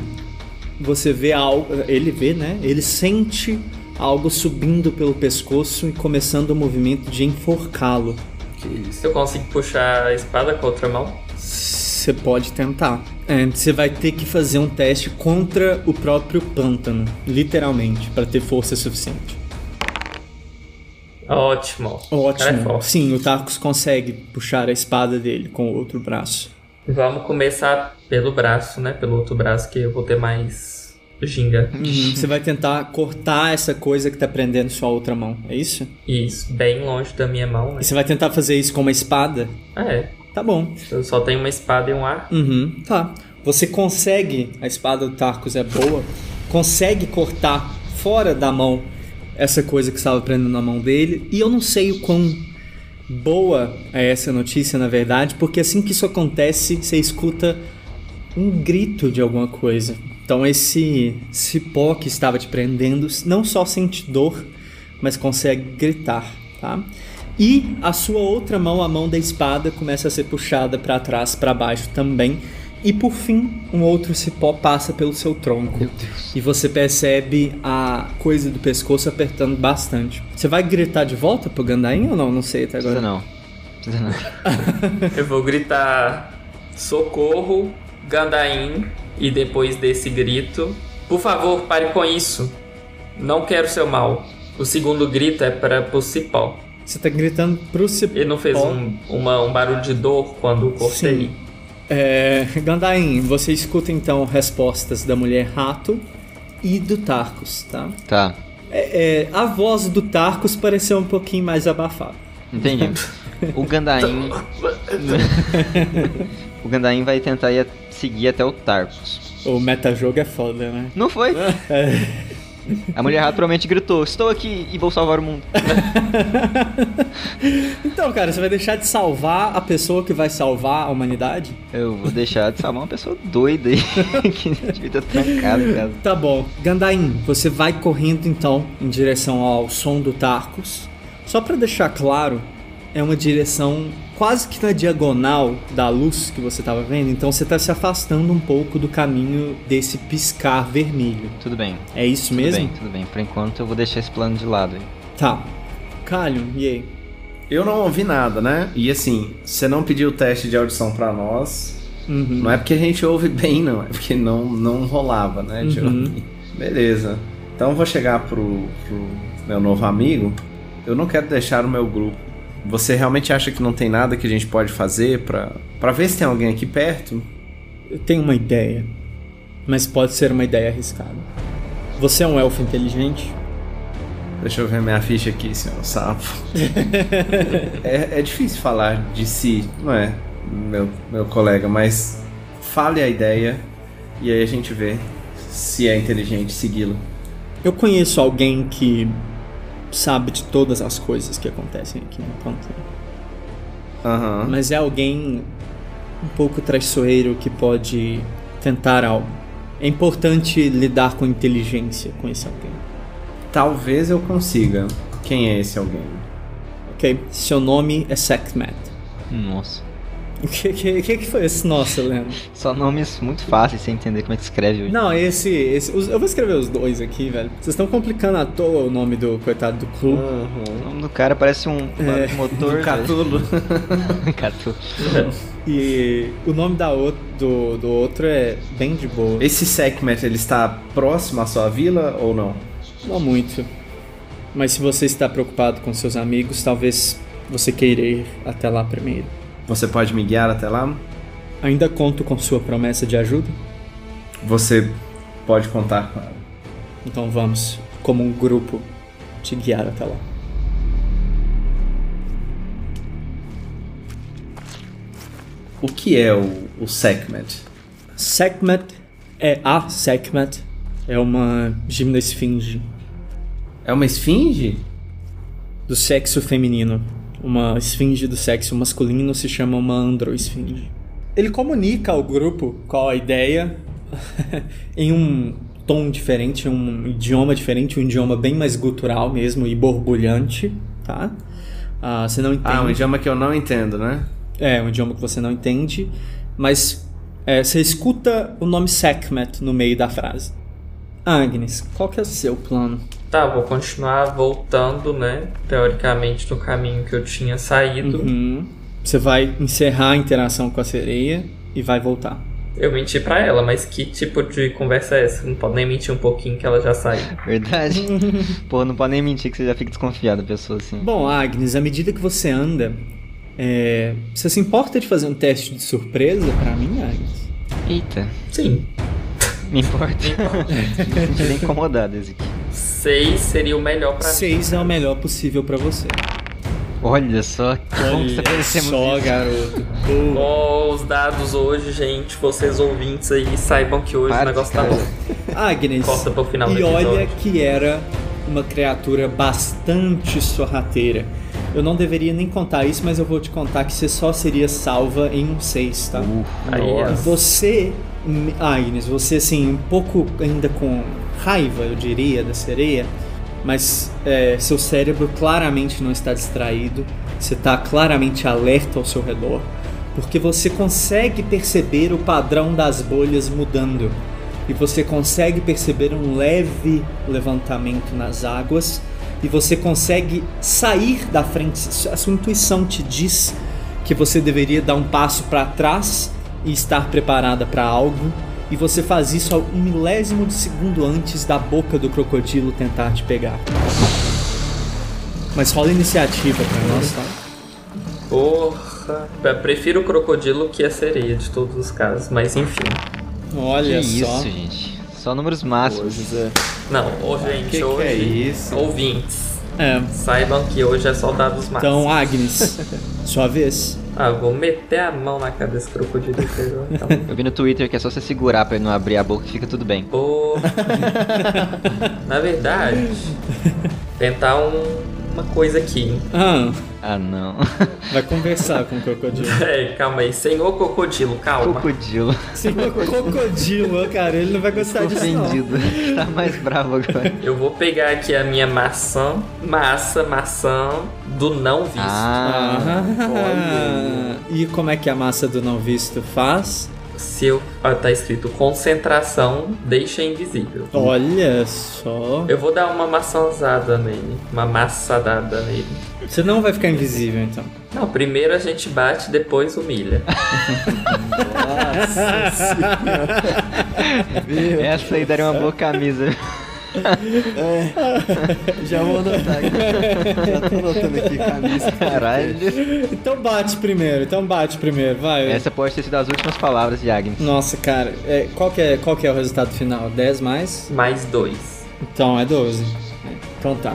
você vê algo, ele vê, né? Ele sente algo subindo pelo pescoço e começando o movimento de enforcá-lo. Que isso. Eu consigo puxar a espada com a outra mão? Você pode tentar. É, você vai ter que fazer um teste contra o próprio pântano, literalmente, para ter força suficiente. Ótimo. É Ótimo. forte. Sim, o Tarkus consegue puxar a espada dele com o outro braço. Vamos começar pelo braço, né? Pelo outro braço que eu vou ter mais ginga. Uhum, Você vai tentar cortar essa coisa que tá prendendo sua outra mão, é isso? Isso, bem longe da minha mão, né? E você vai tentar fazer isso com uma espada? É, Tá bom. eu só tenho uma espada e um ar. Uhum, tá. Você consegue, a espada do Tarkus é boa, consegue cortar fora da mão essa coisa que estava prendendo na mão dele. E eu não sei o quão boa é essa notícia, na verdade, porque assim que isso acontece, você escuta um grito de alguma coisa. Então esse cipó que estava te prendendo não só sente dor, mas consegue gritar, tá? E a sua outra mão, a mão da espada, começa a ser puxada para trás, para baixo também. E por fim, um outro cipó passa pelo seu tronco. E você percebe a coisa do pescoço apertando bastante. Você vai gritar de volta pro Gandain ou não? Não sei até agora. não. Não. Eu vou gritar. Socorro, Gandain. E depois desse grito, por favor, pare com isso. Não quero seu mal. O segundo grito é para o cipó. Você tá gritando pro cipó. Ele não fez um, uma- um barulho de dor quando cortei? Sim. É, Gandain, você escuta então respostas da mulher rato e do Tarkus, tá? Tá, É, é, a voz do Tarkus pareceu um pouquinho mais abafada. entendi. O Gandain. o Gandain vai tentar ir a- seguir até o Tarkus. O metajogo é foda, né? Não foi? A mulher rato provavelmente gritou: Estou aqui e vou salvar o mundo. Então, cara, você vai deixar de salvar a pessoa que vai salvar a humanidade? Eu vou deixar de salvar uma pessoa doida aí que devia estar trancada em casa. Tá bom. Gandain, você vai correndo então em direção ao som do Tarkus. Só pra deixar claro, é uma direção quase que na diagonal da luz que você tava vendo, então você tá se afastando um pouco do caminho desse piscar vermelho. Tudo bem. É isso Tudo mesmo? bem, tudo bem. Por enquanto eu vou deixar esse plano de lado aí. Tá. Calho, e aí? Eu não ouvi nada, né? E assim, você não pediu o teste de audição pra nós. Uhum. Não é porque a gente ouve bem, não. É porque não, não rolava, né? Uhum. Beleza. Então eu vou chegar pro, pro meu novo amigo. Eu não quero deixar o meu grupo. Você realmente acha que não tem nada que a gente pode fazer pra, pra ver se tem alguém aqui perto? Eu tenho uma ideia, mas pode ser uma ideia arriscada. Você é um elfo inteligente? Deixa eu ver minha ficha aqui, senhor sapo. é, é difícil falar de si, não é, meu, meu colega, mas fale a ideia e aí a gente vê se é inteligente segui-lo. Eu conheço alguém que sabe de todas as coisas que acontecem aqui no pântano. Aham. Mas é alguém um pouco traiçoeiro que pode tentar algo. É importante lidar com inteligência com esse alguém. Talvez eu consiga. Quem é esse alguém? Ok? Seu nome é Sekhmet. Nossa. O que, que, que que foi esse nossa, Leandro? Só nomes muito fáceis sem entender como é que escreve hoje. Não, esse. esse os- eu vou escrever os dois aqui, velho. Vocês estão complicando à toa o nome do coitado do Clu. O nome do cara parece um É, motor. Do Catulo. velho. Catu. E o nome da out- do, do outro é bem de boa. Esse Sekhmet, ele está próximo à sua vila ou não? Não muito. Mas se você está preocupado com seus amigos, talvez você queira ir até lá primeiro. Você pode me guiar até lá? Ainda conto com sua promessa de ajuda? Você pode contar com ela. Então vamos, como um grupo, te guiar até lá. O que é o, o Sekhmet? Sekhmet é a Sekhmet. É uma gimna esfinge É uma esfinge? do sexo feminino. Uma esfinge do sexo masculino se chama uma androesfinge. Ele comunica ao grupo qual a ideia em um tom diferente, um idioma diferente, um idioma bem mais gutural mesmo e borbulhante, tá? Ah, você não entende. Ah, um idioma que eu não entendo, né? É, um idioma que você não entende, mas é, você escuta o nome Sekhmet no meio da frase. Agnes, qual que é o seu plano? Tá, vou continuar voltando, né? Teoricamente no caminho que eu tinha saído. Uhum. Você vai encerrar a interação com a sereia e vai voltar. Eu menti pra ela, mas que tipo de conversa é essa? Não pode nem mentir um pouquinho que ela já saiu. Verdade. Pô, não pode nem mentir que você já fica desconfiado da pessoa assim. Bom, Agnes, à medida que você anda, é, você se importa de fazer um teste de surpresa pra mim, Agnes? Eita, Sim. me importa. Me senti bem incomodado esse aqui. Seis seria o melhor pra mim. Seis é o melhor possível pra você. Olha só, que bom que estabelecemos só, isso. garoto. Boa. Ó, os dados hoje, gente, vocês ouvintes aí, saibam que hoje Para o negócio tá bom. Agnes, Corta pro final do e olha que era uma criatura bastante sorrateira. Eu não deveria nem contar isso, mas eu vou te contar que você só seria salva em um 6, tá? Aí, ó. Você, Agnes, você assim, um pouco ainda com raiva, eu diria, da sereia, mas é, seu cérebro claramente não está distraído, você está claramente alerta ao seu redor, porque você consegue perceber o padrão das bolhas mudando e você consegue perceber um leve levantamento nas águas e você consegue sair da frente. A sua intuição te diz que você deveria dar um passo para trás e estar preparada para algo, e você faz isso ao um milésimo de segundo antes da boca do crocodilo tentar te pegar. Mas rola iniciativa pra nós, tá? Porra. Eu prefiro o crocodilo que a sereia de todos os casos, mas enfim. Olha que só. isso, gente. Só números máximos. José. Não, ô, gente, que que hoje. é isso? Ouvintes, É. saibam que hoje é só dados máximos. Então, Agnes, sua vez. Ah, eu vou meter a mão na cara desse crocodilo que. Então. Eu vi no Twitter que é só você segurar pra ele não abrir a boca que fica tudo bem. Na verdade, tentar um- uma coisa aqui. Ah, Ah, não. vai conversar com o crocodilo. É, calma aí. Senhor crocodilo, calma. Crocodilo. Sim, crocodilo, cara, ele não vai gostar disso não. Ofendido. tá mais bravo agora. Eu vou pegar aqui a minha maçã, massa, maçã do não visto. Ah, Ah, e como é que a massa do não visto faz? Se eu. Ó, tá escrito concentração, deixa invisível. Olha só. Eu vou dar uma maçãzada nele. Uma maçadada nele. Você não vai ficar invisível então. Não, primeiro a gente bate, depois humilha. essa aí daria uma boa camisa. Já vou anotar aqui. Já tô anotando aqui camisa. Caralho. Então bate primeiro, então bate primeiro, vai. Essa pode ter sido as últimas palavras de Agnes. Nossa, cara, é, qual, que é, qual que é o resultado final? 10 mais? Mais dois. Então é 12. Então tá.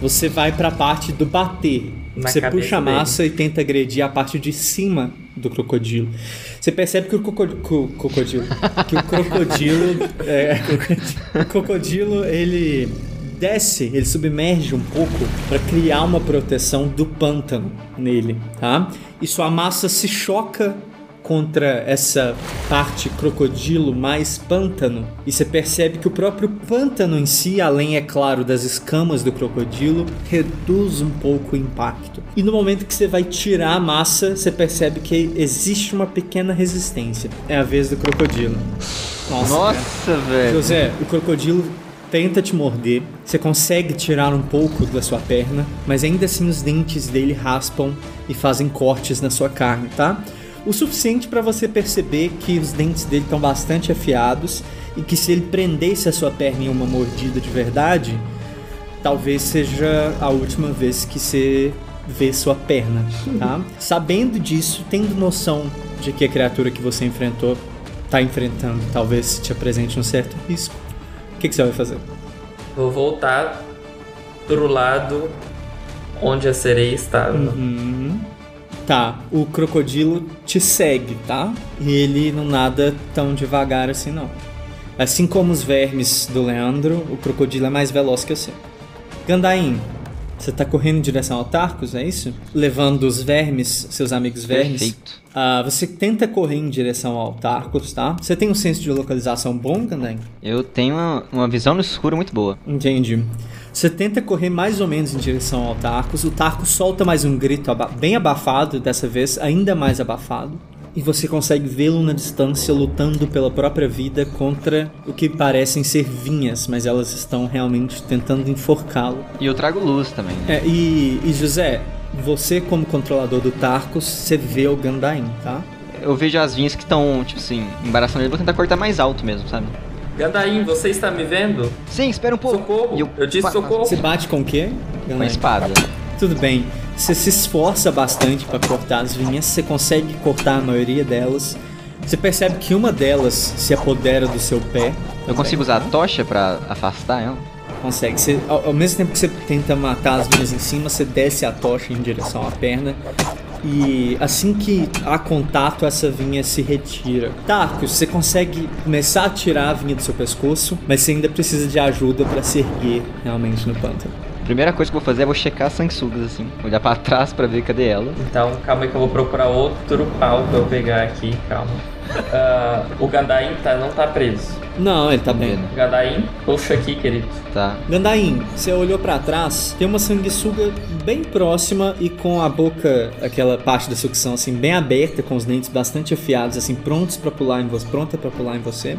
Você vai pra parte do bater. Na Você puxa a dele. massa e tenta agredir a parte de cima do crocodilo. Você percebe que o crocodilo. crocodilo que o crocodilo. é, o crocodilo, ele desce, ele submerge um pouco para criar uma proteção do pântano nele, tá? E sua massa se choca contra essa parte crocodilo mais pântano e você percebe que o próprio pântano em si, além é claro das escamas do crocodilo, reduz um pouco o impacto. E no momento que você vai tirar a massa, você percebe que existe uma pequena resistência. É a vez do crocodilo. Nossa. Nossa, velho. José, o crocodilo tenta te morder, você consegue tirar um pouco da sua perna, mas ainda assim os dentes dele raspam e fazem cortes na sua carne, tá? O suficiente para você perceber que os dentes dele estão bastante afiados e que se ele prendesse a sua perna em uma mordida de verdade, talvez seja a última vez que você vê sua perna, tá? Sabendo disso, tendo noção de que a criatura que você enfrentou tá enfrentando talvez te apresente um certo risco, o que, que você vai fazer? Vou voltar pro lado onde a sereia estava. Uhum. Tá, o crocodilo te segue, tá? E ele não nada tão devagar assim, não. Assim como os vermes do Leandro, o crocodilo é mais veloz que você. Gandaim, você tá correndo em direção ao Tarcos, é isso? Levando os vermes, seus amigos vermes. Perfeito. Ah, você tenta correr em direção ao Tarcos, tá? Você tem um senso de localização bom, Gandaim? Eu tenho uma, uma visão no escuro muito boa. Entendi. Você tenta correr mais ou menos em direção ao Tarcos. O Tarcos solta mais um grito aba- bem abafado, dessa vez ainda mais abafado. E você consegue vê-lo na distância lutando pela própria vida contra o que parecem ser vinhas, mas elas estão realmente tentando enforcá-lo. E eu trago luz também. né? É, e, e José, você como controlador do Tarcos, você vê o Gandaim, tá? Eu vejo as vinhas que estão, tipo assim, embaraçando ele. Vou tentar cortar mais alto mesmo, sabe? Gandaim, você está me vendo? Sim, espera um pouco. Socorro! E Eu disse socorro. Você bate com o quê? Com a espada. Tudo bem. Você se esforça bastante para cortar as vinhas, você consegue cortar a maioria delas. Você percebe que uma delas se apodera do seu pé. Eu consigo usar a tocha pra afastar ela? Consegue. Você, ao, ao mesmo tempo que você tenta matar as vinhas em cima, você desce a tocha em direção à perna. E assim que há contato, essa vinha se retira. Tarcos, você consegue começar a tirar a vinha do seu pescoço, mas você ainda precisa de ajuda para se erguer realmente no pântano. Primeira coisa que eu vou fazer é vou checar as sanguessugas, assim. Olhar pra trás pra ver cadê ela. Então, calma aí que eu vou procurar outro pau pra eu pegar aqui, calma. Ah, o Gandaim tá, não tá preso. Não, ele tá bem. Vendo. Gandaim, puxa aqui, querido. Tá. Gandaim, você olhou pra trás, tem uma sanguessuga bem próxima e com a boca, aquela parte da sucção assim bem aberta, com os dentes bastante afiados, assim prontos pra pular em você, pronta para pular em você.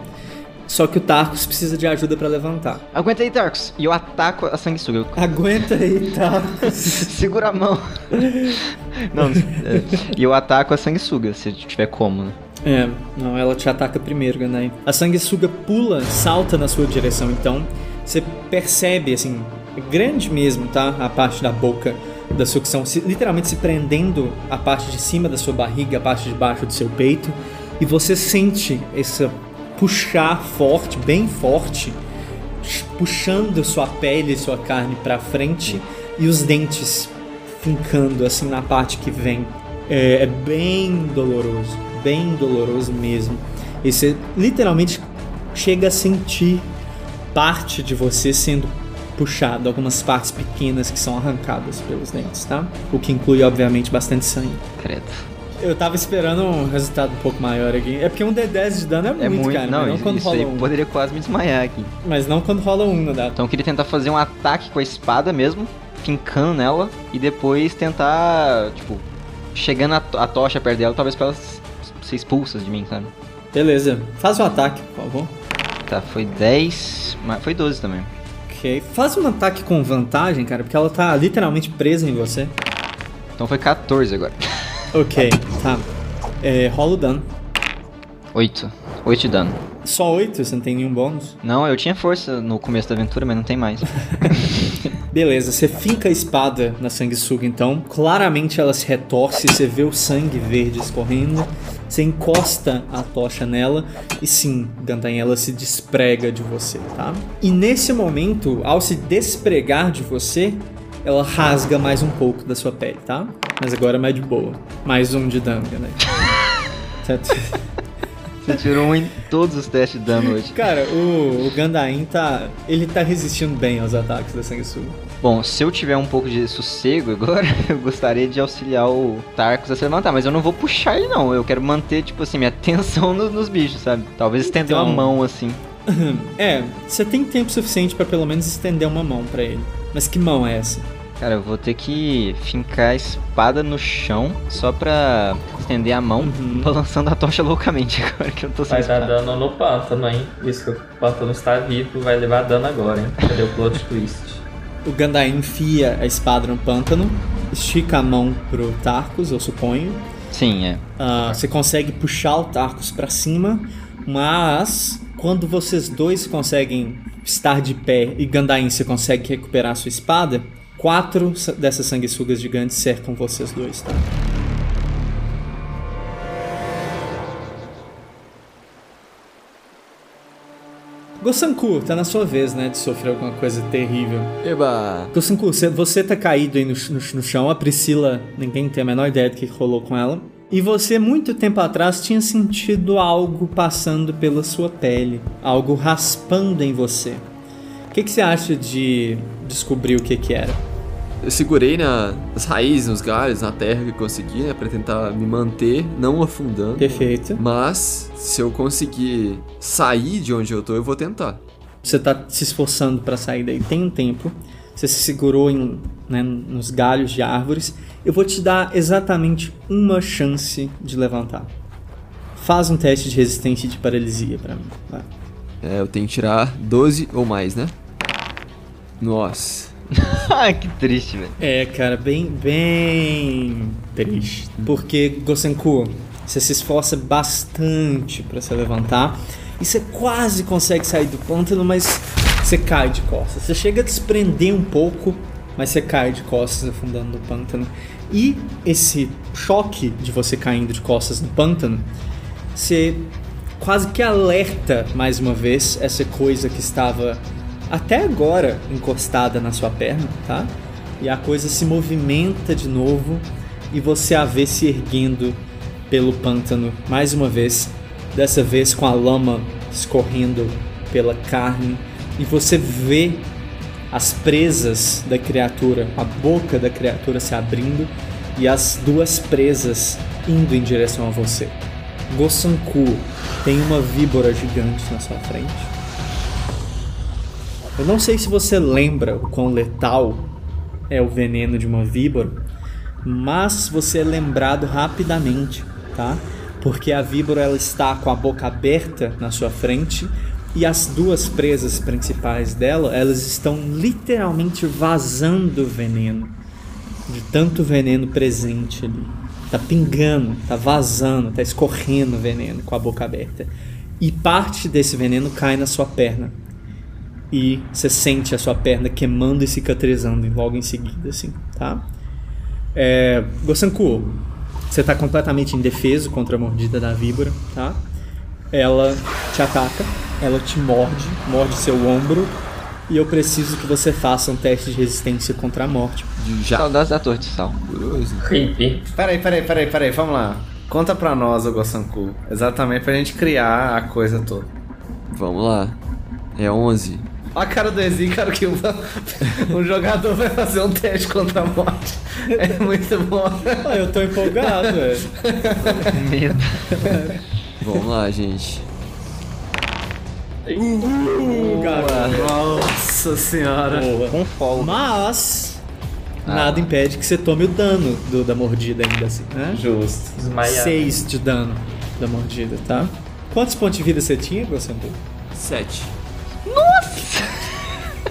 Só que o Tarkus precisa de ajuda pra levantar. Aguenta aí, Tarkus. E eu ataco a sanguessuga. Aguenta aí, Tarkus. Segura a mão. Não, é, e eu ataco a sanguessuga, se tiver como, né? É, não, ela te ataca primeiro, Gandai. A sanguessuga pula, salta na sua direção, então você percebe, assim, é grande mesmo, tá? A parte da boca da sucção, se, literalmente se prendendo a parte de cima da sua barriga, a parte de baixo do seu peito, e você sente esse puxar forte, bem forte, puxando sua pele, sua carne para frente e os dentes fincando assim na parte que vem. É, é bem doloroso, bem doloroso mesmo. E você literalmente chega a sentir parte de você sendo puxado, algumas partes pequenas que são arrancadas pelos dentes, tá? O que inclui, obviamente, bastante sangue. Credo. Eu tava esperando um resultado um pouco maior aqui. É porque um D10 de dano é, É muito, muito, cara. não, não isso, quando isso rola um. poderia quase me desmaiar aqui. Mas não quando rola um no dado. Então eu queria tentar fazer um ataque com a espada mesmo, fincando nela, e depois tentar, tipo, chegando a, to- a tocha perto dela, talvez pra ela ser expulsa de mim, sabe? Beleza. Faz o ataque, por favor. Tá, foi 10, mas foi 12 também. Ok. Faz um ataque com vantagem, cara, porque ela tá literalmente presa em você. Então foi 14 agora. Ok, tá. É, rola o dano. 8. 8 de dano. Só 8, você não tem nenhum bônus. Não, eu tinha força no começo da aventura, mas não tem mais. Beleza, você finca a espada na sanguessuga então. Claramente ela se retorce, você vê o sangue verde escorrendo. Você encosta a tocha nela e sim, Gantain, ela se desprega de você, tá? E nesse momento, ao se despregar de você, ela rasga mais um pouco da sua pele, tá? Mas agora é mais de boa. Mais um de dano, né? Certo? Você tirou um em todos os testes de dano hoje. Cara, o, o Gandain tá. Ele tá resistindo bem aos ataques da sanguessuga. Bom, se eu tiver um pouco de sossego agora, eu gostaria de auxiliar o Tarkus a se levantar, mas eu não vou puxar ele não, eu quero manter, tipo assim, minha atenção no- nos bichos, sabe? Talvez estender Então- uma mão assim. É, você tem tempo suficiente pra pelo menos estender uma mão pra ele. Mas que mão é essa? Cara, eu vou ter que fincar a espada no chão só pra estender a mão, Uhum. balançando a tocha loucamente agora que eu tô sem Vai dar espada. dano no pântano, hein? Visto que o pântano está vivo, vai levar dano agora, hein? Cadê o plot twist? O Gandain enfia a espada no pântano, estica a mão pro Tarkus, eu suponho. Sim, é. Ah, você consegue puxar o Tarkus pra cima, mas quando vocês dois conseguem estar de pé e Gandain você consegue recuperar a sua espada, quatro sa- dessas sanguessugas gigantes cercam vocês dois, tá? Gosanku, tá na sua vez, né, de sofrer alguma coisa terrível. Eba! Gosanku, você, tá caído aí no, no, no chão, a Priscila, ninguém tem a menor ideia do que rolou com ela. E você, muito tempo atrás, tinha sentido algo passando pela sua pele, algo raspando em você. O que, que você acha de descobrir o que, que era? Eu segurei na- nas raízes, nos galhos, na terra que eu consegui, né? Pra tentar me manter, não afundando. Perfeito. Mas, se eu conseguir sair de onde eu tô, eu vou tentar. Você tá se esforçando para sair daí tem um tempo. Você se segurou em, né, nos galhos de árvores. Eu vou te dar exatamente uma chance de levantar. Faz um teste de resistência e de paralisia pra mim. Vai. É, eu tenho que tirar 12 ou mais, né? Nossa. Que triste, velho. É, cara, bem, bem triste. Porque, Gosenku, você se esforça bastante pra se levantar e você quase consegue sair do pântano, mas você cai de costas. Você chega a desprender um pouco, mas você cai de costas afundando no pântano. E esse choque de você caindo de costas no pântano, você quase que alerta mais uma vez essa coisa que estava até agora encostada na sua perna, tá? E a coisa se movimenta de novo e você a vê se erguendo pelo pântano mais uma vez, dessa vez com a lama escorrendo pela carne e você vê as presas da criatura, a boca da criatura se abrindo e as duas presas indo em direção a você. Gosanku tem uma víbora gigante na sua frente. Eu não sei se você lembra o quão letal é o veneno de uma víbora, mas você é lembrado rapidamente, tá? Porque a víbora ela está com a boca aberta na sua frente e as duas presas principais dela, elas estão literalmente vazando veneno, de tanto veneno presente ali. tá pingando, tá vazando, tá escorrendo veneno com a boca aberta. E parte desse veneno cai na sua perna. E você sente a sua perna queimando e cicatrizando logo em seguida, assim, tá? É, Gosanku, você tá completamente indefeso contra a mordida da víbora, tá? Ela te ataca, ela te morde, morde seu ombro e eu preciso que você faça um teste de resistência contra a morte. Já. Saudades da torre de sal. Curioso. Peraí, peraí, peraí, peraí, vamos lá. Conta pra nós, o Gosanku. Exatamente pra gente criar a coisa toda. Vamos lá. É 11. Olha a cara do Ezi, cara, que um, um jogador vai fazer um teste contra a morte. É muito bom. Ah, eu tô empolgado, velho. Medo. Vamos lá, gente. Uh, garoto. Nossa senhora. Boa. Com folga. Mas Ah. nada impede que você tome o dano do- da mordida ainda assim, né? Justo. Desmaiar. 6 de dano da mordida, tá? Quantos pontos de vida você tinha, Gosanku? 7.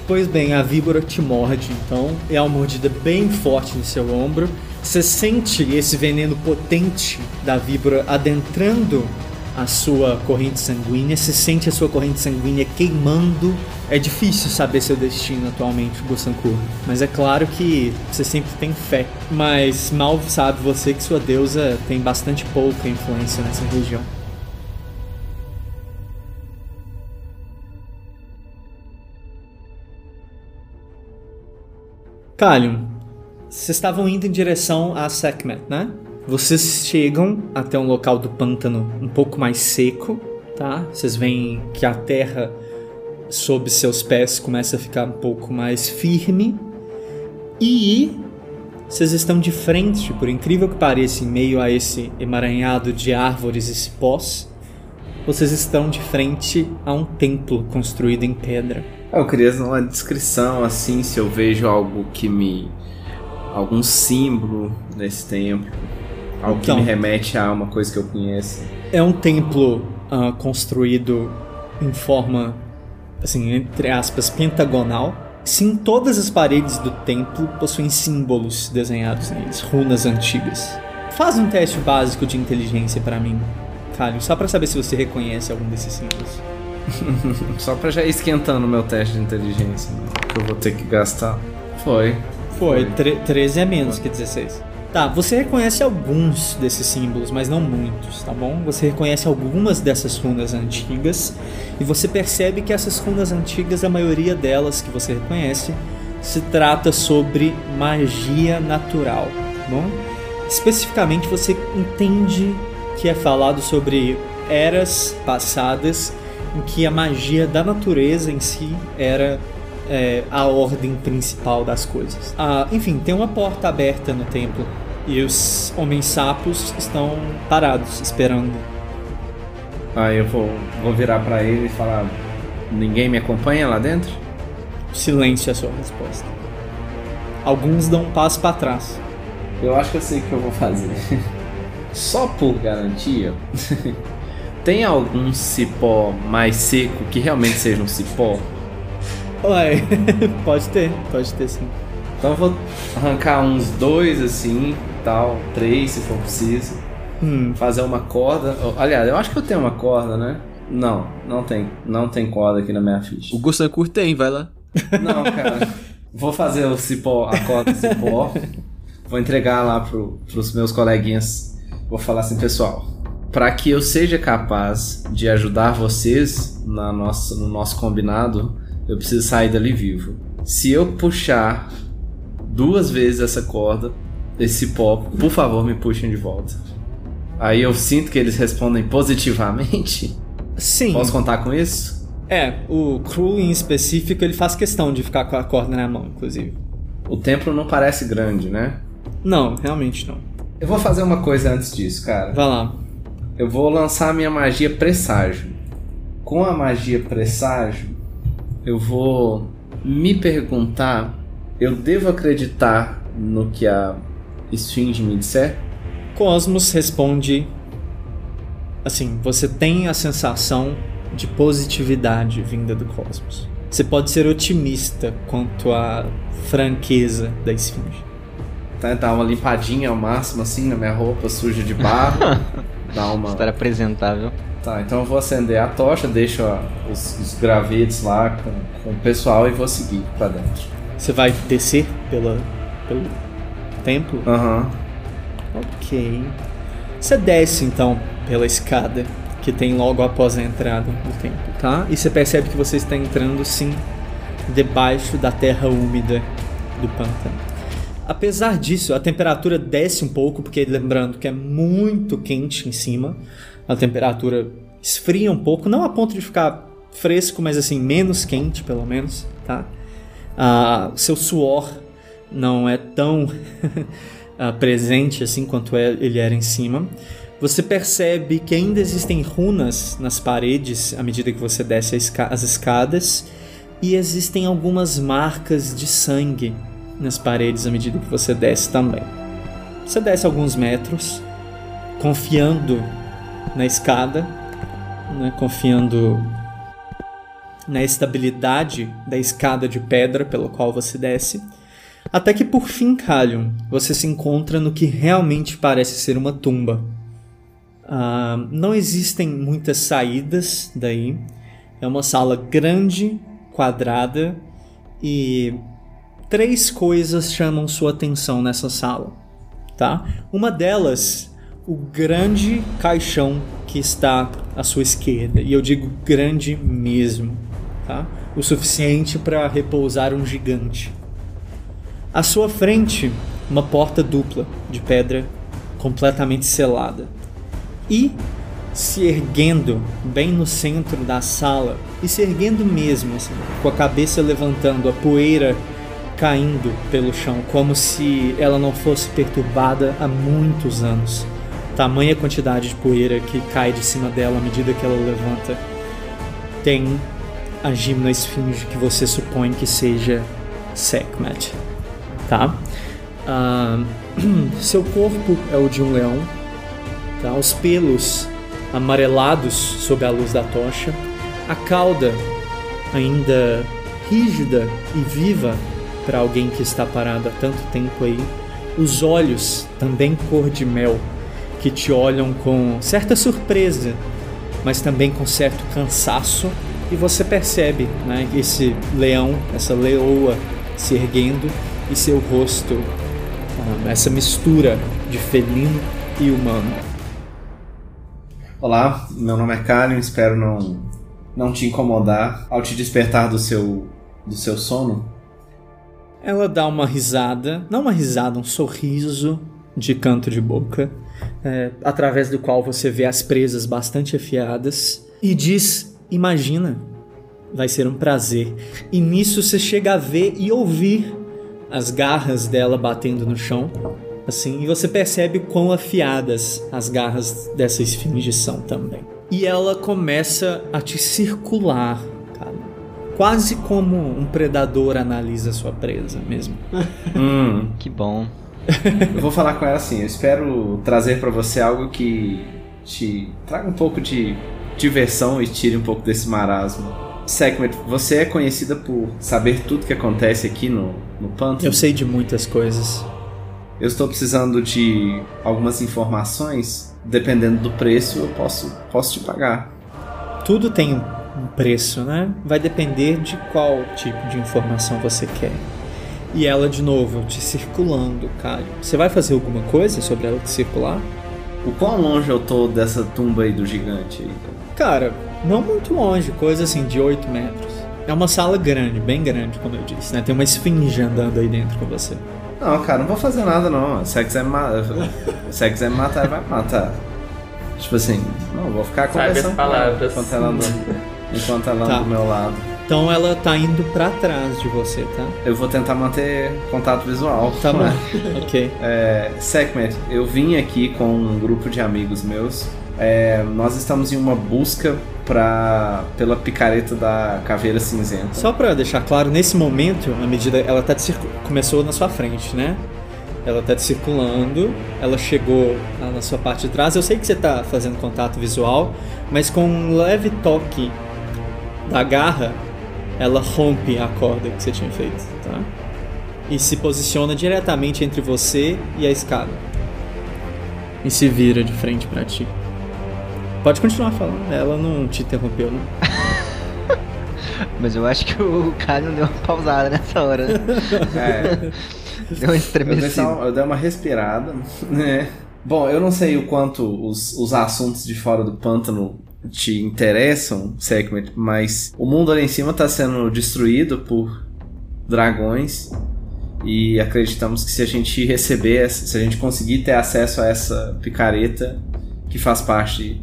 Pois bem, a víbora te morde, então é uma mordida bem forte no seu ombro. Você sente esse veneno potente da víbora adentrando a sua corrente sanguínea, você sente a sua corrente sanguínea queimando. É difícil saber seu destino atualmente, Gosanku, mas é claro que você sempre tem fé. Mas mal sabe você que sua deusa tem bastante pouca influência nessa região. Kalium, vocês estavam indo em direção a Sekhmet, né? Vocês chegam até um local do pântano um pouco mais seco, tá? Vocês veem que a terra sob seus pés começa a ficar um pouco mais firme. E vocês estão de frente, por incrível que pareça, em meio a esse emaranhado de árvores e cipós, vocês estão de frente a um templo construído em pedra. Eu queria uma descrição assim, se eu vejo algo que me. algum símbolo nesse templo. Algo Então. que me remete a uma coisa que eu conheço. É um templo ah, construído em forma, assim, entre aspas, pentagonal. Sim, todas as paredes do templo possuem símbolos desenhados neles, runas antigas. Faz um teste básico de inteligência pra mim, Calho, só pra saber se você reconhece algum desses símbolos. Só pra já ir esquentando o meu teste de inteligência, né? que eu vou ter que gastar. Foi. Foi, tre- 13 é menos que 16. Tá, você reconhece alguns desses símbolos, mas não muitos, tá bom? Você reconhece algumas dessas runas antigas e você percebe que essas runas antigas, a maioria delas que você reconhece, se trata sobre magia natural, tá bom? Especificamente você entende que é falado sobre eras passadas em que a magia da natureza em si era é, a ordem principal das coisas. Ah, enfim, tem uma porta aberta no templo e os homens sapos estão parados, esperando. Aí eu vou, vou virar pra ele e falar: Ninguém me acompanha lá dentro? Silêncio é a sua resposta. Alguns dão um passo para trás. Eu acho que eu sei o que eu vou fazer. Só por garantia, tem algum cipó mais seco que realmente seja um cipó? Ué, pode ter, pode ter sim. Então eu vou arrancar uns dois assim, tal, três se for preciso. Hum, Fazer uma corda. Aliás, eu acho que eu tenho uma corda, né? Não, não tem. Não tem corda aqui na minha ficha. O Gossankur tem, vai lá. Não, cara. Vou fazer o cipó, a corda do cipó. Vou entregar lá pro, pros meus coleguinhas. Vou falar assim, pessoal. Para que eu seja capaz de ajudar vocês na nossa, no nosso combinado, eu preciso sair dali vivo. Se eu puxar duas vezes essa corda, esse cipó, por favor, me puxem de volta. Aí eu sinto que eles respondem positivamente. sim. Posso contar com isso? É, o Crew em específico ele faz questão de ficar com a corda na mão, inclusive. O templo não parece grande, né? Não, realmente não. Eu vou fazer uma coisa antes disso, cara. Vai lá. Eu vou lançar a minha magia presságio. Com a magia presságio, eu vou me perguntar: eu devo acreditar no que a Esfinge me disser? Cosmos responde assim: você tem a sensação de positividade vinda do cosmos. Você pode ser otimista quanto à franqueza da esfinge. tá, dar uma limpadinha ao máximo assim na minha roupa suja de barro. dar uma. Estar apresentável. Tá, então eu vou acender a tocha, deixo ó, os, os gravetos lá com, com o pessoal e vou seguir pra dentro. Você vai descer pela, pelo templo? Aham. Ok. Você desce então pela escada que tem logo após a entrada do templo, tá? E você percebe que você está entrando sim debaixo da terra úmida do pântano. Apesar disso, a temperatura desce um pouco, porque lembrando que é muito quente em cima, a temperatura esfria um pouco, não a ponto de ficar fresco, mas assim, menos quente pelo menos, tá? Ah, seu suor não é tão ah, presente assim quanto é- ele era em cima. Você percebe que ainda existem runas nas paredes à medida que você desce as escadas e existem algumas marcas de sangue nas paredes à medida que você desce também. Você desce alguns metros, confiando na escada, né, confiando na estabilidade da escada de pedra pela qual você desce, até que por fim, Kalion, você se encontra no que realmente parece ser uma tumba. Ah, não existem muitas saídas daí. É uma sala grande, quadrada e três coisas chamam sua atenção nessa sala, tá? Uma delas, o grande caixão que está à sua esquerda, e eu digo grande mesmo, tá? O suficiente para repousar um gigante. À sua frente, uma porta dupla de pedra completamente selada. E se erguendo bem no centro da sala, e se erguendo mesmo, assim, com a cabeça levantando, a poeira caindo pelo chão, como se ela não fosse perturbada há muitos anos. Tamanha quantidade de poeira que cai de cima dela à medida que ela levanta. Tem a gimna esfinge que você supõe que seja Sekhmet, tá? Ah, seu corpo é o de um leão, tá? Os pelos amarelados sob a luz da tocha, a cauda ainda rígida e viva para alguém que está parado há tanto tempo aí, os olhos também cor de mel que te olham com certa surpresa, mas também com certo cansaço e você percebe, né, esse leão, essa leoa se erguendo e seu rosto, ah, essa mistura de felino e humano. Olá, meu nome é Kalion, espero não, não te incomodar ao te despertar do seu, do seu sono. Ela dá uma risada, não uma risada, um sorriso de canto de boca, é, através do qual você vê as presas bastante afiadas, e diz: Imagina, vai ser um prazer. E nisso você chega a ver e ouvir as garras dela batendo no chão, assim, e você percebe quão afiadas as garras dessa esfinge são também. E ela começa a te circular. Quase como um predador analisa sua presa mesmo. Hum, Que bom. eu vou falar com ela assim, eu espero trazer pra você algo que te traga um pouco de diversão e tire um pouco desse marasmo. Sekhmet, você é conhecida por saber tudo que acontece aqui no, no pântano? Eu sei de muitas coisas. Eu estou precisando de algumas informações. Dependendo do preço, eu posso, posso te pagar. Tudo tem um preço, né? Vai depender de qual tipo de informação você quer. E ela, de novo, te circulando, Caio. Você vai fazer alguma coisa sobre ela te circular? O quão longe eu tô dessa tumba aí do gigante? aí? Cara, não muito longe, coisa assim de 8 metros. É uma sala grande, bem grande, como eu disse, né? Tem uma esfinge andando aí dentro com você. Não, cara, não vou fazer nada não. Se você quiser me, ma- se você quiser matar, vai me matar. Tipo assim, não, vou ficar Sabe as conversando com ela palavras. Enquanto ela Tá. do meu lado. Então ela tá indo pra trás de você, tá? Eu vou tentar manter contato visual. Tá bom. ok. É, Sekhmet, eu vim aqui com um grupo de amigos meus. É, nós estamos em uma busca pra, pela picareta da caveira cinzenta. Só pra deixar claro, nesse momento, à medida ela tá começou na sua frente, né? Ela tá te circulando, ela chegou na sua parte de trás. Eu sei que você tá fazendo contato visual, mas com um leve toque da garra, ela rompe a corda que você tinha feito, tá? e se posiciona diretamente entre você e a escada. E se vira de frente pra ti. Pode continuar falando, ela não te interrompeu, não. Mas eu acho que o Caio deu uma pausada nessa hora. Né? É, Deu uma eu, estremecida. só- eu dei uma respirada, né? Bom, eu não sei o quanto os, os assuntos de fora do pântano te interessam, Segment, mas o mundo ali em cima está sendo destruído por dragões e acreditamos que se a gente receber, se a gente conseguir ter acesso a essa picareta que faz parte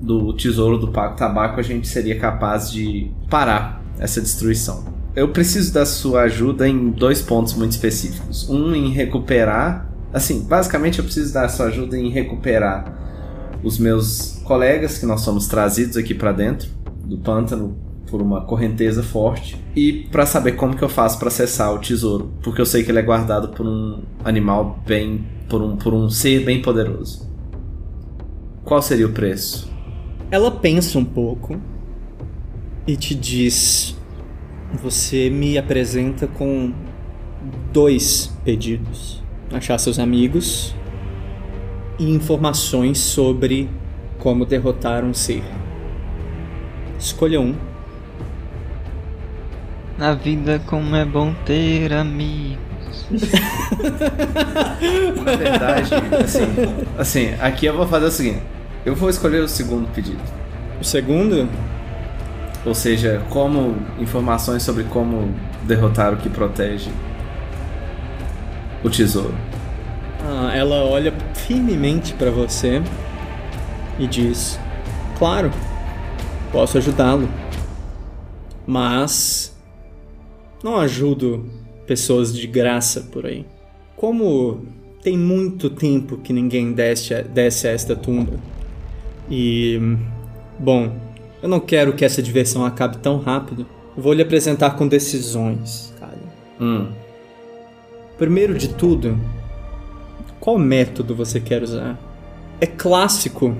do tesouro do tabaco, a gente seria capaz de parar essa destruição. Eu preciso da sua ajuda em dois pontos muito específicos. Um em recuperar, assim, basicamente eu preciso da sua ajuda em recuperar os meus colegas que nós somos trazidos aqui para dentro do pântano por uma correnteza forte e para saber como que eu faço para acessar o tesouro, porque eu sei que ele é guardado por um animal bem, por um, por um ser bem poderoso. Qual seria o preço? Ela pensa um pouco e te diz: Você me apresenta com dois pedidos: achar seus amigos e informações sobre como derrotar um ser. Escolha um. Na vida como é bom ter amigos. Na verdade, assim, assim, aqui eu vou fazer o seguinte: eu vou escolher o segundo pedido. O segundo, Ou seja, como informações sobre como derrotar o que protege o tesouro. Ah, ela olha firmemente para você e diz: Claro, posso ajudá-lo, mas não ajudo pessoas de graça por aí. Como tem muito tempo que ninguém desce, desce a esta tumba e, bom, eu não quero que essa diversão acabe tão rápido. Vou lhe apresentar com decisões, cara. Hum. Primeiro de tudo, qual método você quer usar? É clássico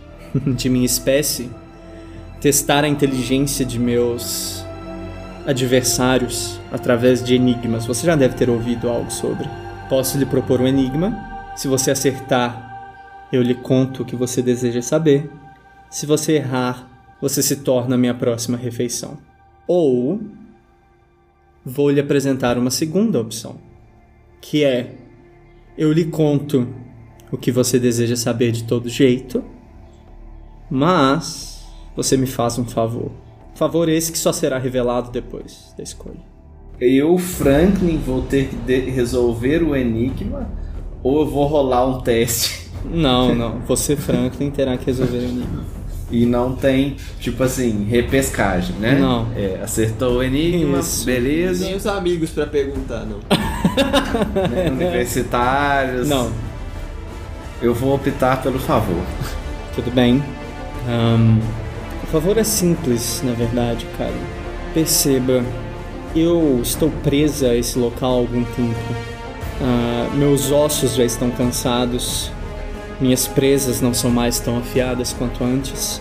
de minha espécie testar a inteligência de meus adversários através de enigmas. Você já deve ter ouvido algo sobre. Posso lhe propor um enigma. Se você acertar, eu lhe conto o que você deseja saber. Se você errar, você se torna minha próxima refeição. Ou vou lhe apresentar uma segunda opção, que é eu lhe conto o que você deseja saber de todo jeito, mas você me faz um favor. Favor esse que só será revelado depois da escolha. Eu, Franklin, vou ter que de- resolver o enigma ou eu vou rolar um teste Não, não. Você, Franklin, terá que resolver o enigma. e não tem, tipo assim, repescagem, né? Não. É, acertou o enigma, Isso. beleza. Nem os amigos pra perguntar, não. Universitários. Não, Eu vou optar pelo favor. tudo bem. Ahn, o favor é simples, na verdade, cara. Perceba, eu estou presa a esse local há algum tempo. Ah, meus ossos já estão cansados. Minhas presas não são mais tão afiadas quanto antes.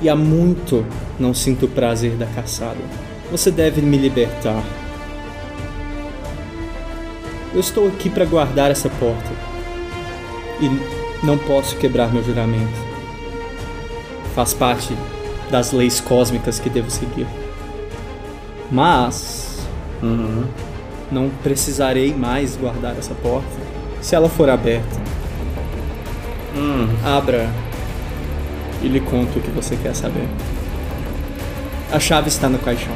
E há muito não sinto o prazer da caçada. Você deve me libertar. Eu estou aqui para guardar essa porta. E não posso quebrar meu juramento. Faz parte das leis cósmicas que devo seguir. Mas Uhum. não precisarei mais guardar essa porta se ela for aberta. Hum. Abra e lhe conto o que você quer saber. A chave está no caixão.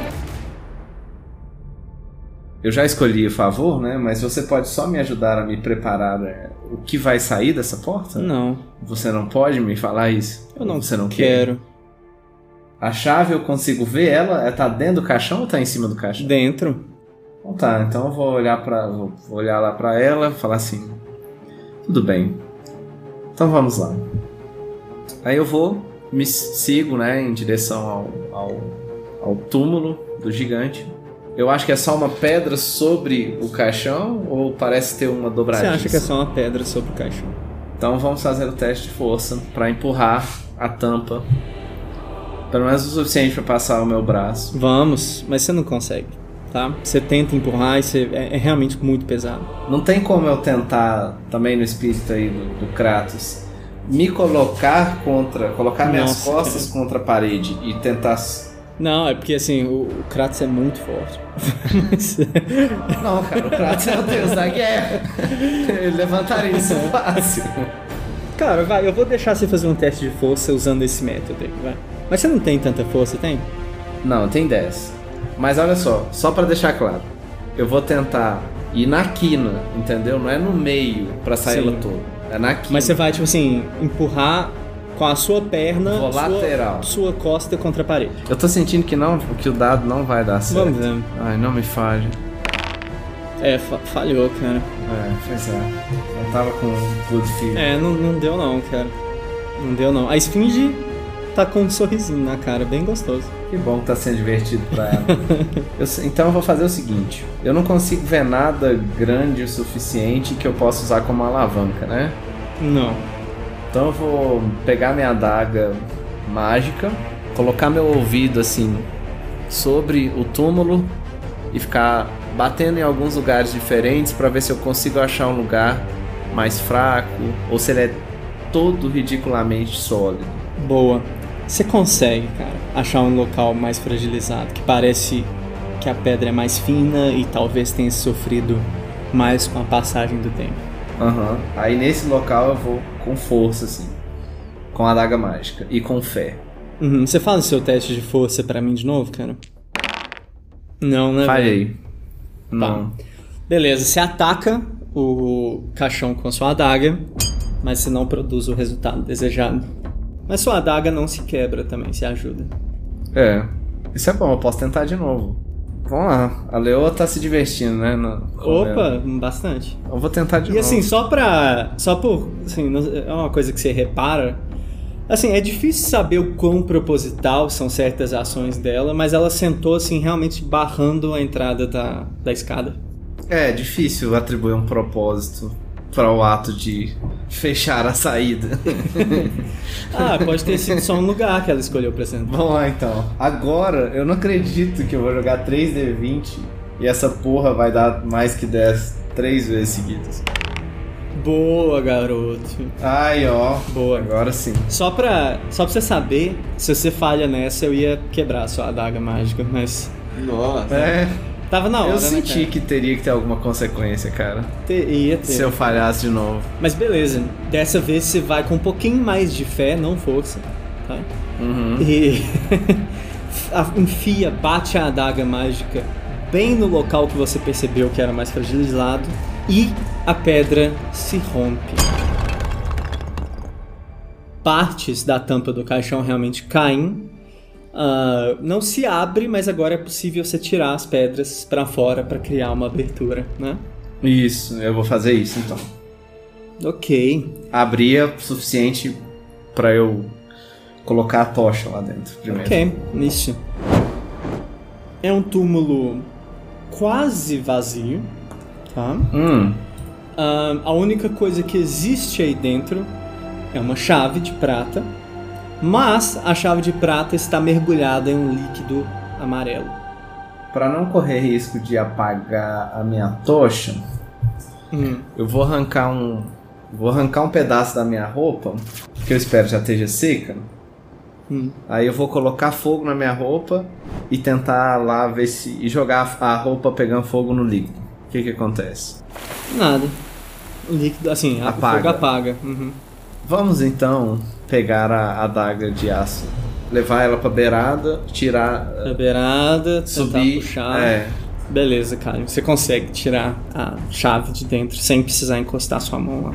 Eu já escolhi o favor, né? Mas você pode só me ajudar a me preparar é, o que vai sair dessa porta? Não, Você não pode me falar isso? eu não, Você não quer? quero. A chave eu consigo ver ela? Ela tá dentro do caixão ou tá em cima do caixão? Dentro. Então tá, então eu vou olhar para vou olhar lá pra ela e falar assim: Tudo bem. Então vamos lá. Aí eu vou, me sigo, né, em direção ao, ao, ao túmulo do gigante. Eu acho que é só uma pedra sobre o caixão ou parece ter uma Você dobradiça? acha que é só uma pedra sobre o caixão? Então vamos fazer o teste de força para empurrar a tampa. Pelo menos o suficiente para passar o meu braço. Vamos, mas você não consegue. tá? Você tenta empurrar e você, é, é realmente muito pesado. Não tem como eu tentar, também no espírito aí do, do Kratos, me colocar contra. colocar minhas Nossa, costas contra a parede e tentar. Não, é porque assim, o, o Kratos é muito forte. Mas- Não, cara, o Kratos é o deus da guerra. Ele levantaria isso fácil. Cara, vai, eu vou deixar você fazer um teste de força usando esse método aí, vai. Mas você não tem tanta força, tem? Não, tem 10. Mas olha só, só pra deixar claro, eu vou tentar ir na quina, entendeu? Não é no meio pra sair ela toda. É na quina. Mas você vai, tipo assim, empurrar com a sua perna, sua, lateral. sua costa contra a parede. Eu tô sentindo que não, que o dado não vai dar certo. Vamos ver. Ai, não me falhe. É, fa- falhou, cara. É, pois é. Eu tava com good feeling. É, não, não deu não, cara. Não deu não. A Esfinge tá com um sorrisinho na cara, bem gostoso. Que bom que tá sendo divertido pra ela. Eu então eu vou fazer o seguinte: eu não consigo ver nada grande o suficiente que eu possa usar como alavanca, né? Não. Então eu vou pegar minha adaga mágica, colocar meu ouvido assim sobre o túmulo e ficar batendo em alguns lugares diferentes pra ver se eu consigo achar um lugar mais fraco ou se ele é todo ridiculamente sólido. Boa. Você consegue, cara, achar um local mais fragilizado, que parece que a pedra é mais fina e talvez tenha sofrido mais com a passagem do tempo. Aham. Aí nesse local eu vou com força assim, com a adaga mágica e com fé. Uhum. Você fala o seu teste de força pra mim de novo, cara? Não, né? Falhei. Não. Beleza, você ataca o caixão com a sua adaga, mas você não produz o resultado desejado. Mas sua adaga não se quebra também, se ajuda. É. Isso é bom, eu posso tentar de novo. Vamos lá. A Leoa tá se divertindo, né? no- Opa, bastante. Eu vou tentar de E novo. assim, só pra. Só por. Assim, é uma coisa que você repara. Assim, é difícil saber o quão proposital são certas ações dela, mas ela sentou, assim, realmente barrando a entrada da, da escada. É difícil atribuir um propósito para o ato de fechar a saída. Ah, pode ter sido só um lugar que ela escolheu pra sentar. Vamos lá então. Agora, eu não acredito que eu vou jogar 3D20 e essa porra vai dar mais que 10 três vezes seguidas. Boa, garoto. Ai, ó. Boa. Agora sim. Só pra, só pra você saber, se você falha nessa, eu ia quebrar a sua adaga mágica, mas. Nossa. É, Tava na hora, eu né, senti cara? que teria que ter alguma consequência, cara. Te- ia ter. Se eu falhasse de novo. Mas beleza, dessa vez você vai com um pouquinho mais de fé, não força, tá? Uhum. E enfia, bate a adaga mágica bem no local que você percebeu que era mais fragilizado e a pedra se rompe. Partes da tampa do caixão realmente caem. Ah, não se abre, mas agora é possível você tirar as pedras para fora para criar uma abertura, né? Isso, eu vou fazer isso então. Ok. Abria o suficiente pra eu colocar a tocha lá dentro primeiro. Ok, isso. É um túmulo quase vazio, tá? Hum, Ah, a única coisa que existe aí dentro é uma chave de prata, mas a chave de prata está mergulhada em um líquido amarelo. Pra não correr risco de apagar a minha tocha, Hum, eu vou arrancar um vou arrancar um pedaço da minha roupa, que eu espero já esteja seca. hum. Aí eu vou colocar fogo na minha roupa e tentar lá ver se e jogar a roupa pegando fogo no líquido. O que que acontece? Nada. O líquido, assim, Apaga. o fogo apaga. Uhum. Vamos então pegar a adaga de aço, levar ela pra beirada, tirar, A beirada, subir, puxar. é, Beleza, cara. Você consegue tirar a chave de dentro sem precisar encostar sua mão lá.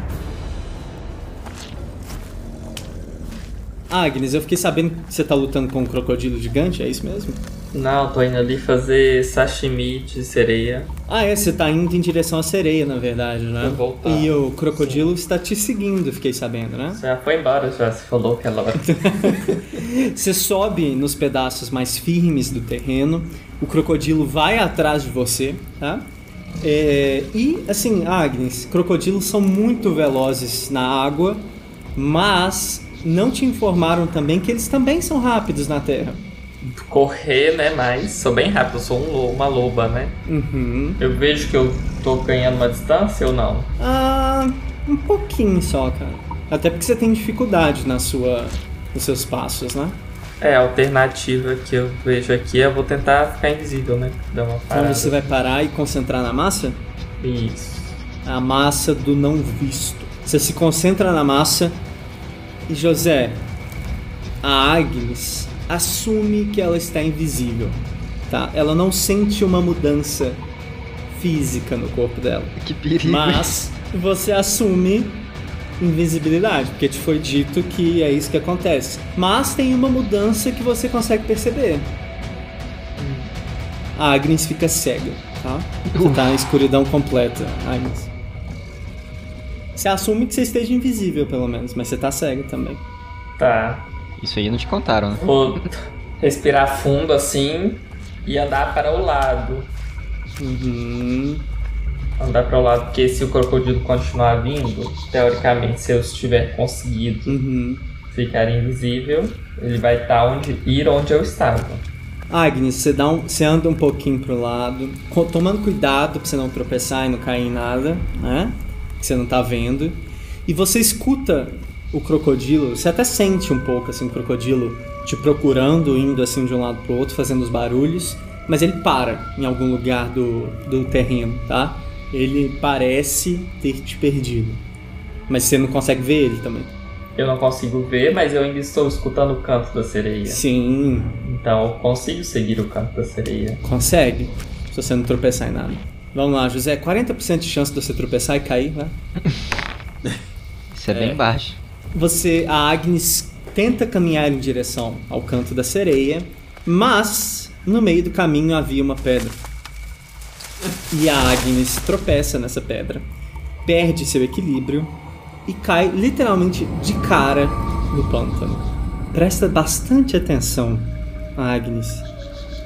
Ah, Agnes, eu fiquei sabendo que você tá lutando com um crocodilo gigante, é isso mesmo? Não, tô indo ali fazer sashimi de sereia. Ah, é, você tá indo em direção à sereia, na verdade, né? Vou voltar. E o crocodilo está te seguindo, fiquei sabendo, né? Você já foi embora, já se falou que ela vai. Você sobe nos pedaços mais firmes do terreno, o crocodilo vai atrás de você, tá? É, e, assim, Agnes, crocodilos são muito velozes na água, mas não te informaram também que eles também são rápidos na terra. Correr, né? Mas sou bem rápido, sou um uma loba, né? Uhum. Eu vejo que eu tô ganhando uma distância ou não? Ah, um pouquinho só, cara. Até porque você tem dificuldade na sua, nos seus passos, né? É, a alternativa que eu vejo aqui é eu vou tentar ficar invisível, né? Dar uma Então parada. você vai parar e concentrar na massa? Isso. A massa do não visto. Você se concentra na massa e José, a Agnes assume que ela está invisível, tá? Ela não sente uma mudança física no corpo dela. Que perigo. Mas você assume invisibilidade, porque te foi dito que é isso que acontece. Mas tem uma mudança que você consegue perceber. A Agnes fica cega, tá? Você tá na escuridão completa, Agnes. Você assume que você esteja invisível, pelo menos, mas você tá cega também. Tá. Isso aí não te contaram, né? Vou respirar fundo assim e andar para o lado. Uhum. Andar para o lado, porque se o crocodilo continuar vindo, teoricamente, se eu estiver conseguido Uhum. ficar invisível, ele vai estar onde ir onde eu estava. Agnes, você, dá um, você anda um pouquinho pro lado, tomando cuidado pra você não tropeçar e não cair em nada, né? Que você não tá vendo. E você escuta o crocodilo, você até sente um pouco assim o crocodilo te procurando, indo assim de um lado pro outro, fazendo os barulhos, mas ele para em algum lugar do, do terreno, tá? Ele parece ter te perdido. Mas você não consegue ver ele também. Eu não consigo ver, mas eu ainda estou escutando o canto da sereia. Sim, Então eu consigo seguir o canto da sereia. Consegue, se você não tropeçar em nada. Vamos lá, José, 40% de chance de você tropeçar e cair, né? Isso é, bem baixo. Você, a Agnes tenta caminhar em direção ao canto da sereia, mas no meio do caminho havia uma pedra. E a Agnes tropeça nessa pedra, perde seu equilíbrio e cai literalmente de cara no pântano. Presta bastante atenção, Agnes.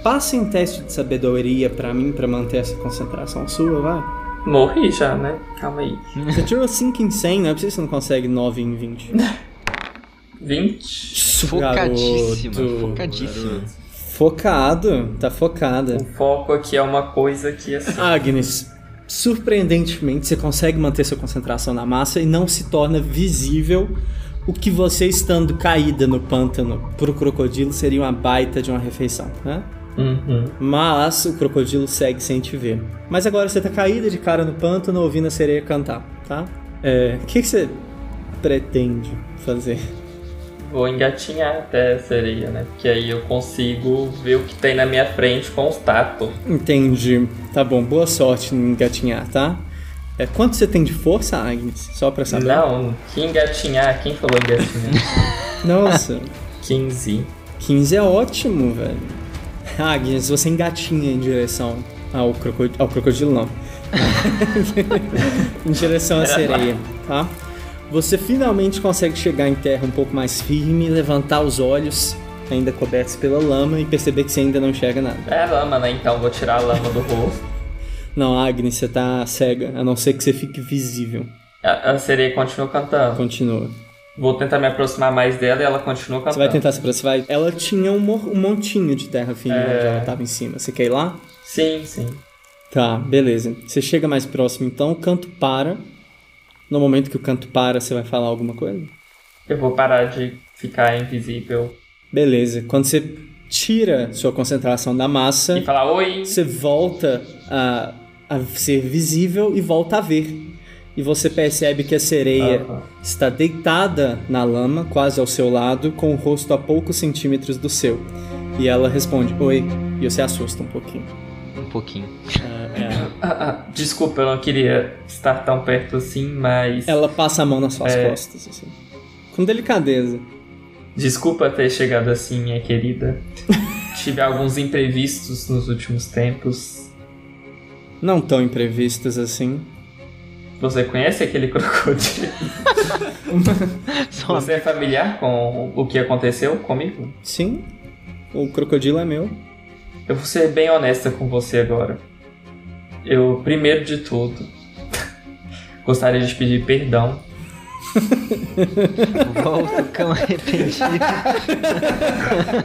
Passe um teste de sabedoria pra mim pra manter essa concentração sua, vai. Morri já, né? Calma aí. Você tirou 5 em 100, não é possível que você não consegue 9 em 20. 20. Focadíssima, Garoto. focadíssima. Focado, tá focada. O foco aqui é uma coisa que assim. Agnes, surpreendentemente você consegue manter sua concentração na massa e não se torna visível o que você estando caída no pântano pro crocodilo seria uma baita de uma refeição, né? Uhum. Mas o crocodilo segue sem te ver. Mas agora você tá caída de cara no pântano ouvindo a sereia cantar, tá? É, o que, que você pretende fazer? Vou engatinhar até a sereia, né? Porque aí eu consigo ver o que tem na minha frente com os tatos. Entendi. Tá bom, boa sorte em engatinhar, tá? É, quanto você tem de força, Agnes? Só pra saber. Não, que engatinhar? Quem falou engatinhar? Nossa, 15. 15 é ótimo, velho. Agnes, você engatinha em direção ao, crocodilo, ao crocodilo, não. em direção à sereia, tá? Você finalmente consegue chegar em terra um pouco mais firme, levantar os olhos, ainda cobertos pela lama, e perceber que você ainda não enxerga nada. É lama, né? Então vou tirar a lama do rosto. Não, Agnes, você tá cega, a não ser que você fique visível. A, a sereia continua cantando. Continua. Vou tentar me aproximar mais dela e ela continua. Você vai tentar se aproximar? Ela tinha um, um montinho de terra firme É. onde ela tava em cima. Você quer ir lá? Sim, sim. Tá, beleza. Você chega mais próximo, então o canto para. No momento que o canto para, você vai falar alguma coisa? Eu vou parar de ficar invisível Beleza. Quando você tira sua concentração da massa, e falar oi. você volta a, a ser visível e volta a ver. E você percebe que a sereia Aham. está deitada na lama, quase ao seu lado, com o rosto a poucos centímetros do seu. E ela responde: Oi. E você assusta um pouquinho. Um pouquinho. É, é. Ah, ah, desculpa, eu não queria estar tão perto assim, mas. Ela passa a mão nas suas É. costas, assim. Com delicadeza. Desculpa ter chegado assim, minha querida. Tive alguns imprevistos nos últimos tempos. Não tão imprevistas assim. Você conhece aquele crocodilo? Você é familiar com o que aconteceu comigo? Sim, o crocodilo é meu. Eu vou ser bem honesta com você agora. Eu, primeiro de tudo, gostaria de pedir perdão Volta o cão arrependido.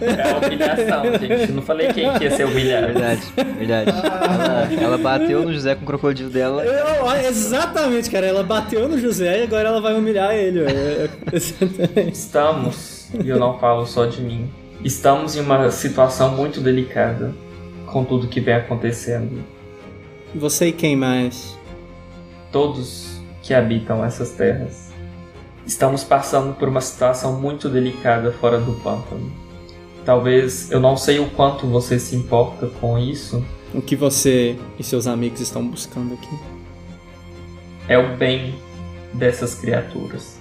É a humilhação, gente. Não falei quem que ia ser humilhado. Verdade, verdade. Ela, ela bateu no José com o crocodilo dela. Eu- exatamente, cara. Ela bateu no José e agora ela vai humilhar ele. Estamos, e eu não falo só de mim, estamos em uma situação muito delicada com tudo que vem acontecendo. Você e quem mais? Todos que habitam essas terras. Estamos passando por uma situação muito delicada fora do pântano. Talvez eu não sei o quanto você se importa com isso, O que você e seus amigos estão buscando aqui? é o bem dessas criaturas.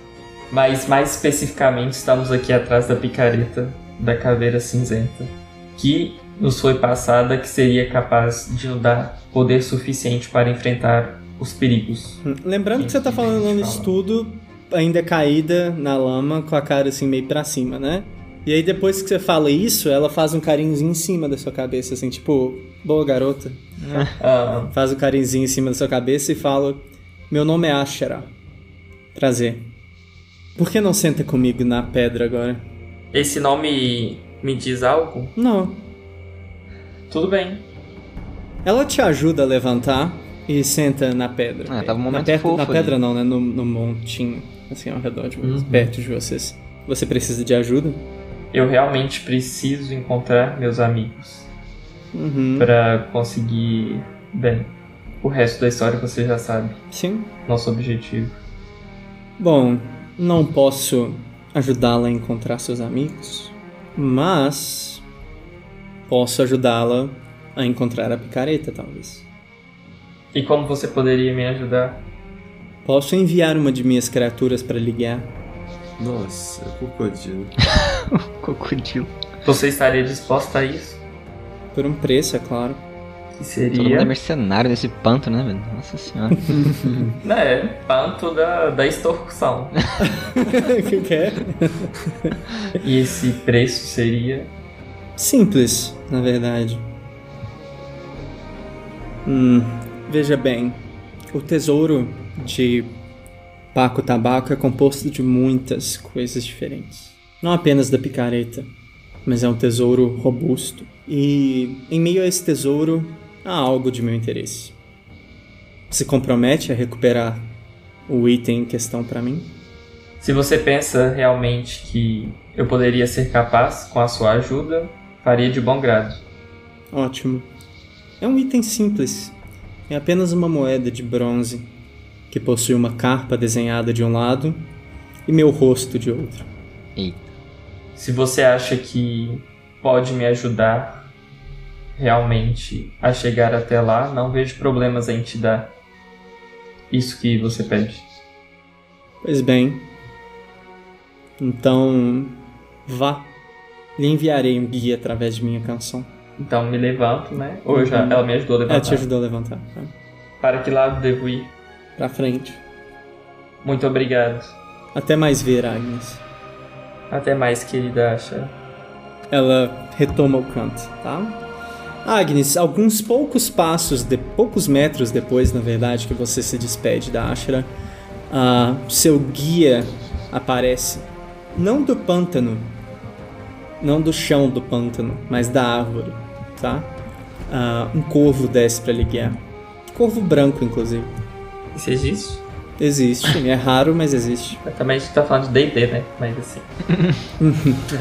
Mas mais especificamente estamos aqui atrás da picareta da caveira cinzenta, que nos foi passada que seria capaz de nos dar poder suficiente para enfrentar os perigos. Hum, Lembrando que você tá falando nisso tudo, ainda caída na lama, com a cara assim meio pra cima, né? E aí depois que você fala isso, ela faz um carinhozinho em cima da sua cabeça, assim, tipo, boa garota. Ah, Faz o carinhozinho em cima da sua cabeça e fala: Meu nome é Ashera. Prazer. Por que não senta comigo na pedra agora? esse nome me diz algo? Não. Tudo bem. Ela te ajuda a levantar e senta na pedra. Ah, tava um na, momento per- fofo na ali. pedra não, né? No, no montinho, assim, ao redor de vocês, Uhum. perto de vocês. Você precisa de ajuda? Eu realmente preciso encontrar meus amigos Uhum. para conseguir, bem, o resto da história você já sabe. Sim. Nosso objetivo. Bom, não posso ajudá-la a encontrar seus amigos, mas posso ajudá-la a encontrar a picareta, talvez. E como você poderia me ajudar? Posso enviar uma de minhas criaturas para lhe guiar? Nossa, crocodilo. Crocodilo. Você estaria disposta a isso? Por um preço, é claro. Que Todo mundo é seria. mercenário nesse pântano, né, velho? Nossa senhora. É, panto da, da extorsão. O que que é? E esse preço seria. Simples, na verdade. Hum, veja bem, o tesouro de Paco Tabaco é composto de muitas coisas diferentes. Não apenas da picareta, mas é um tesouro robusto. E em meio a esse tesouro há algo de meu interesse. Se compromete a recuperar o item em questão para mim? Se você pensa realmente que eu poderia ser capaz, com a sua ajuda, faria de bom grado. Ótimo. É um item simples. É apenas uma moeda de bronze que possui uma carpa desenhada de um lado e meu rosto de outro. Eita. Se você acha que pode me ajudar realmente a chegar até lá, não vejo problemas em te dar isso que você pede. Pois bem. Então, vá. Lhe enviarei um guia através de minha canção. Então me levanto, né? Ou já, ela me ajudou a levantar. Ela te ajudou a levantar. Tá? Para que lado devo ir? Pra frente. Muito obrigado. Até mais ver, Agnes. Até mais, querida Asha. Ela retoma o canto, tá? Agnes, alguns poucos passos, de, poucos metros depois, na verdade, que você se despede da Ashra, ah, seu guia aparece. Não do pântano, não do chão do pântano, mas da árvore, tá? Ah, um corvo desce para lhe guiar. Corvo branco, inclusive. Isso existe? Existe, é raro, mas existe. Mas Também a gente tá falando de D&D, né? Mas assim...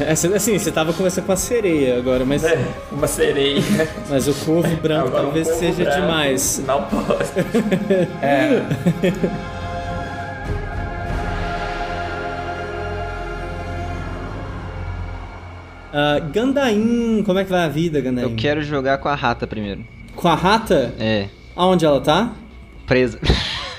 É, Assim, você tava conversando com a sereia agora, mas, É, uma sereia. mas o corvo branco Agora um talvez corvo seja branco, demais. Não posso. É. Ah, Gandaim, como é que vai a vida, Gandaim? Eu quero jogar com a rata primeiro. Com a rata? É, Aonde ela tá? presa.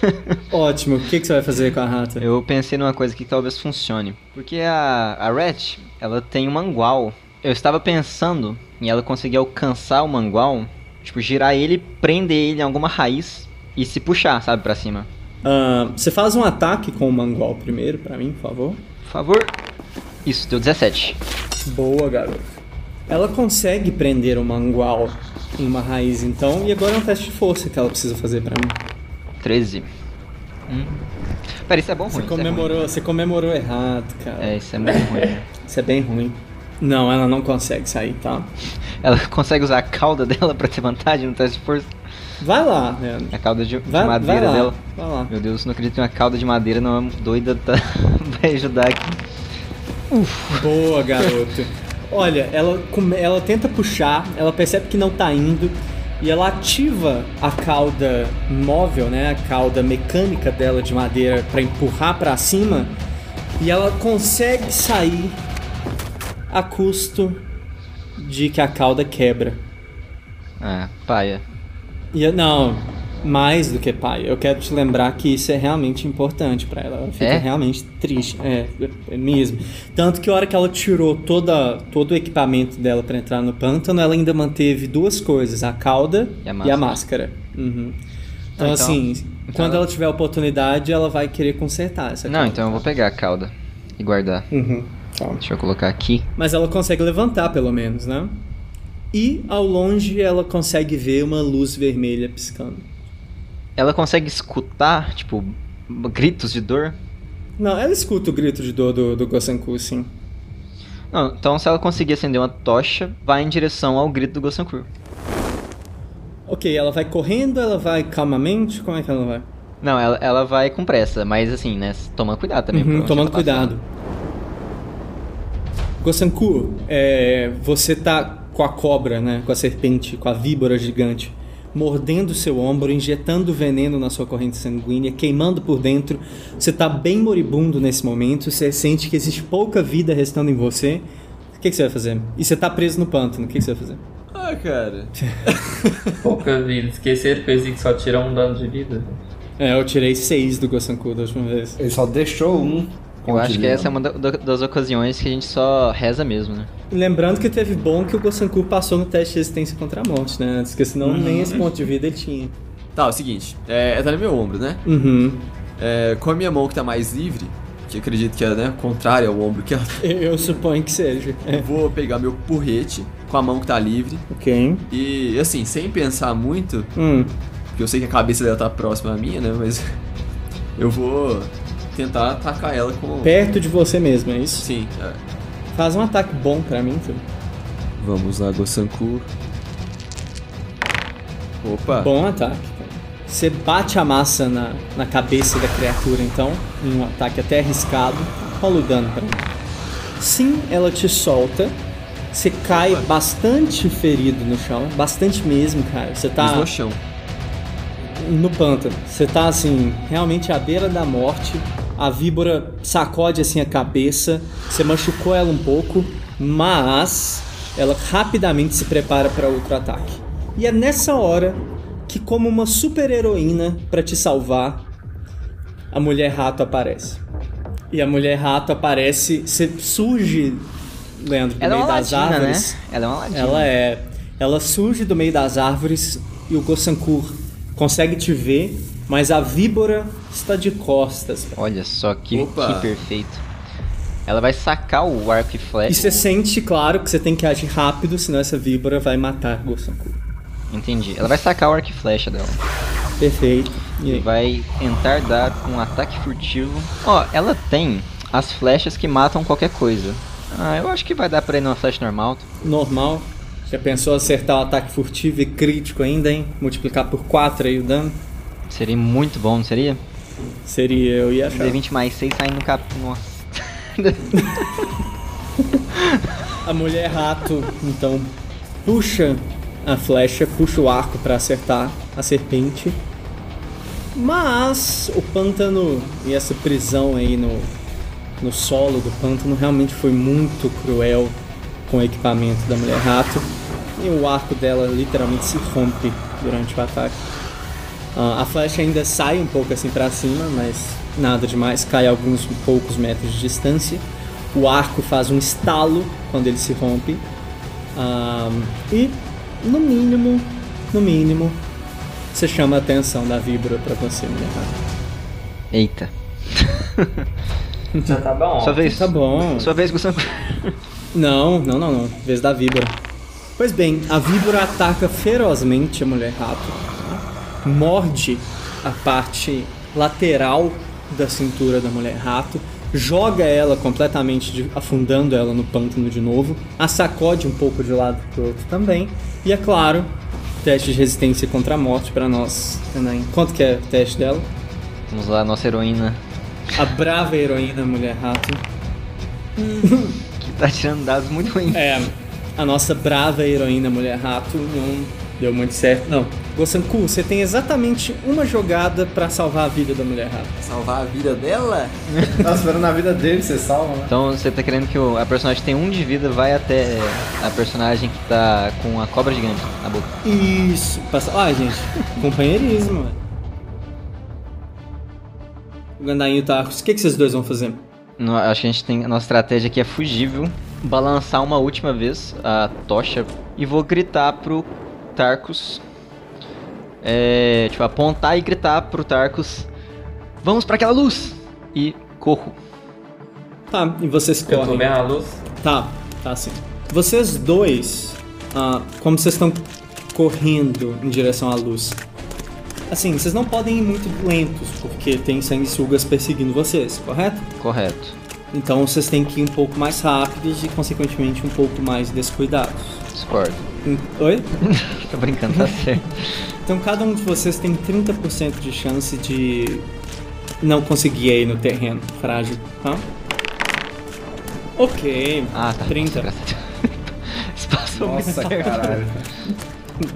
Ótimo, o que, que você vai fazer com a rata? Eu pensei numa coisa que talvez funcione. Porque a, a Rat, ela tem um mangual. Eu estava pensando em ela conseguir alcançar o mangual, tipo, girar ele, prender ele em alguma raiz e se puxar, sabe, pra cima. Ah, você faz um ataque com o mangual primeiro, pra mim, por favor. Por favor. Isso, deu 17. Boa, garoto. Ela consegue prender o mangual em uma raiz, então, e agora é um teste de força que ela precisa fazer pra mim. 13. Pera, isso é bom ou Você ruim? Isso é ruim. comemorou, você comemorou errado, cara. É, isso é muito ruim. Isso é bem ruim. Não, ela não consegue sair, tá? Ela consegue usar a cauda dela pra ter vantagem no teste de força? Vai lá, Leandro. A cauda de, de Vai, vai madeira lá. dela. Vai lá. Meu Deus, não acredito que uma cauda de madeira não é doida tá... vai ajudar aqui. Boa, garoto. Olha, ela, ela tenta puxar, ela percebe que não tá indo e ela ativa a cauda móvel, né, a cauda mecânica dela de madeira pra empurrar pra cima e ela consegue sair a custo de que a cauda quebra. Ah, paia. E não, mais do que pai. Eu quero te lembrar que isso é realmente importante pra ela. Ela fica É? realmente triste, é, é mesmo. Tanto que a hora que ela tirou toda, todo o equipamento dela pra entrar no pântano, ela ainda manteve duas coisas: a cauda E a e a máscara. máscara. Uhum. Então, então- assim, então quando ela- ela tiver a oportunidade, ela vai querer consertar essa Não, cauda. então eu vou pegar a cauda e guardar. Uhum. Tá. Deixa eu colocar aqui. Mas ela consegue levantar, pelo menos, né? E ao longe ela consegue ver uma luz vermelha piscando. Ela consegue escutar, tipo, gritos de dor? Não, ela escuta o grito de dor do, do Gosanku, sim. Não, então se ela conseguir acender uma tocha, vai em direção ao grito do Gosankur. Ok, ela vai correndo, ela vai calmamente? Como é que ela vai? Não, ela, ela vai com pressa, mas assim, né? Toma cuidado também. Uhum, tomando passar. cuidado. Gosanku, é, você tá com a cobra, né? Com a serpente, com a víbora gigante, mordendo o seu ombro, injetando veneno na sua corrente sanguínea, queimando por dentro. Você tá bem moribundo nesse momento, você sente que existe pouca vida restando em você. O que, que você vai fazer? E você tá preso no pântano, o que, que você vai fazer? Ah, cara. Pouca vida. Esqueceram que só tira um dano de vida. É, eu tirei seis do Gosanku da última vez. Ele só deixou um. Eu acho que essa é uma da- da- das ocasiões que a gente só reza mesmo, né? Lembrando que teve bom que o Gosanku passou no teste de resistência contra a morte, né? Porque senão nem esse ponto de vida ele tinha. Tá, é o seguinte. É, tá no meu ombro, né? Uhum. É, com a minha mão que tá mais livre, que eu acredito que é, né, contrária ao ombro que ela Eu, eu suponho que seja. Eu É. vou pegar meu porrete com a mão que tá livre Ok. e, assim, sem pensar muito, Hum. porque eu sei que a cabeça dela tá próxima à minha, né? Mas eu vou tentar atacar ela com. Perto de você mesmo, é isso? Sim. é. Faz um ataque bom pra mim, filho. Vamos lá, Gosanku. Opa! Bom ataque, cara. Você bate a massa na, na cabeça da criatura, então, em um ataque até arriscado. Rola o dano pra mim. Sim, ela te solta. Você cai bastante ferido no chão. Bastante mesmo, cara. Você tá. No chão. no pântano. Você tá assim, realmente à beira da morte. A víbora sacode assim a cabeça. Você machucou ela um pouco, mas ela rapidamente se prepara para outro ataque. E é nessa hora que, como uma super heroína para te salvar, a mulher rato aparece. E a mulher rato aparece, você surge, Leandro, do Ela é meio uma das né? árvores. Ela é uma ladina. Ela é. Ela surge do meio das árvores e o Gossankur consegue te ver, mas a víbora está de costas. Olha só que, que perfeito. Ela vai sacar o arco e E flecha. você sente, claro, que você tem que agir rápido, senão essa víbora vai matar o Gossankur. Entendi. Ela vai sacar o arco e flecha dela. Perfeito. E E vai tentar dar um ataque furtivo. Ó, ela tem as flechas que matam qualquer coisa. Ah, eu acho que vai dar pra ir numa flecha normal. Normal. Já pensou acertar o ataque furtivo e crítico ainda, hein? Multiplicar por 4 aí o dano? Seria muito bom, não seria? Seria, eu ia achar. D20 mais 6 saindo no cap... Nossa. A mulher rato, então, puxa a flecha, puxa o arco pra acertar a serpente. Mas o pântano e essa prisão aí no, no solo do pântano realmente foi muito cruel com o equipamento da mulher rato. E o arco dela literalmente se rompe durante o ataque. Ah, a flecha ainda sai um pouco assim pra cima, mas nada demais, cai a alguns poucos metros de distância. O arco faz um estalo quando ele se rompe. Ah, e no mínimo, no mínimo, você chama a atenção da víbora pra você, mulher rata. Eita. Já tá bom. Sua vez. Tá bom. Sua vez, Gustavo. Não, não, não, não. Vez da víbora. Pois bem, a víbora ataca ferozmente a mulher rato. Morde a parte lateral da cintura da mulher rato, joga ela completamente, de- afundando ela no pântano de novo, a sacode um pouco de um lado pro outro também, e é claro, teste de resistência contra a morte pra nós. Quanto que é o teste dela? Vamos lá, nossa heroína A brava heroína mulher rato. que tá tirando dados muito ruins. É, a nossa brava heroína mulher rato não deu muito certo. Não. Gosanku, você tem exatamente uma jogada pra salvar a vida da mulher rato. Salvar a vida dela? Tá esperando a vida dele, você salva, né? Então você tá querendo que o- a personagem tem um de vida, vai até a personagem que tá com a cobra gigante na boca. Isso. Passa... Ah, gente, companheirismo. mano. O Gandainho e o Tarcos, o que, que vocês dois vão fazer? No- acho que a gente tem. A nossa estratégia aqui é fugível. Balançar uma última vez a tocha e vou gritar pro Tarkus. É. Tipo, apontar e gritar pro Tarkus. Vamos pra aquela luz! E corro. Tá, e vocês Eu tô correm. vendo a luz. Tá, tá sim. Vocês dois, ah, como vocês estão correndo em direção à luz, assim, vocês não podem ir muito lentos, porque tem sanguessugas perseguindo vocês, correto? Correto. Então vocês têm que ir um pouco mais rápidos e, consequentemente, um pouco mais descuidados. Discordo. Oi? Tô brincando, tá certo. Então cada um de vocês tem 30% de chance de não conseguir ir no terreno frágil, tá? Ok. Ah, tá. 30. Graças a Deus. Isso passou Nossa, muito caralho.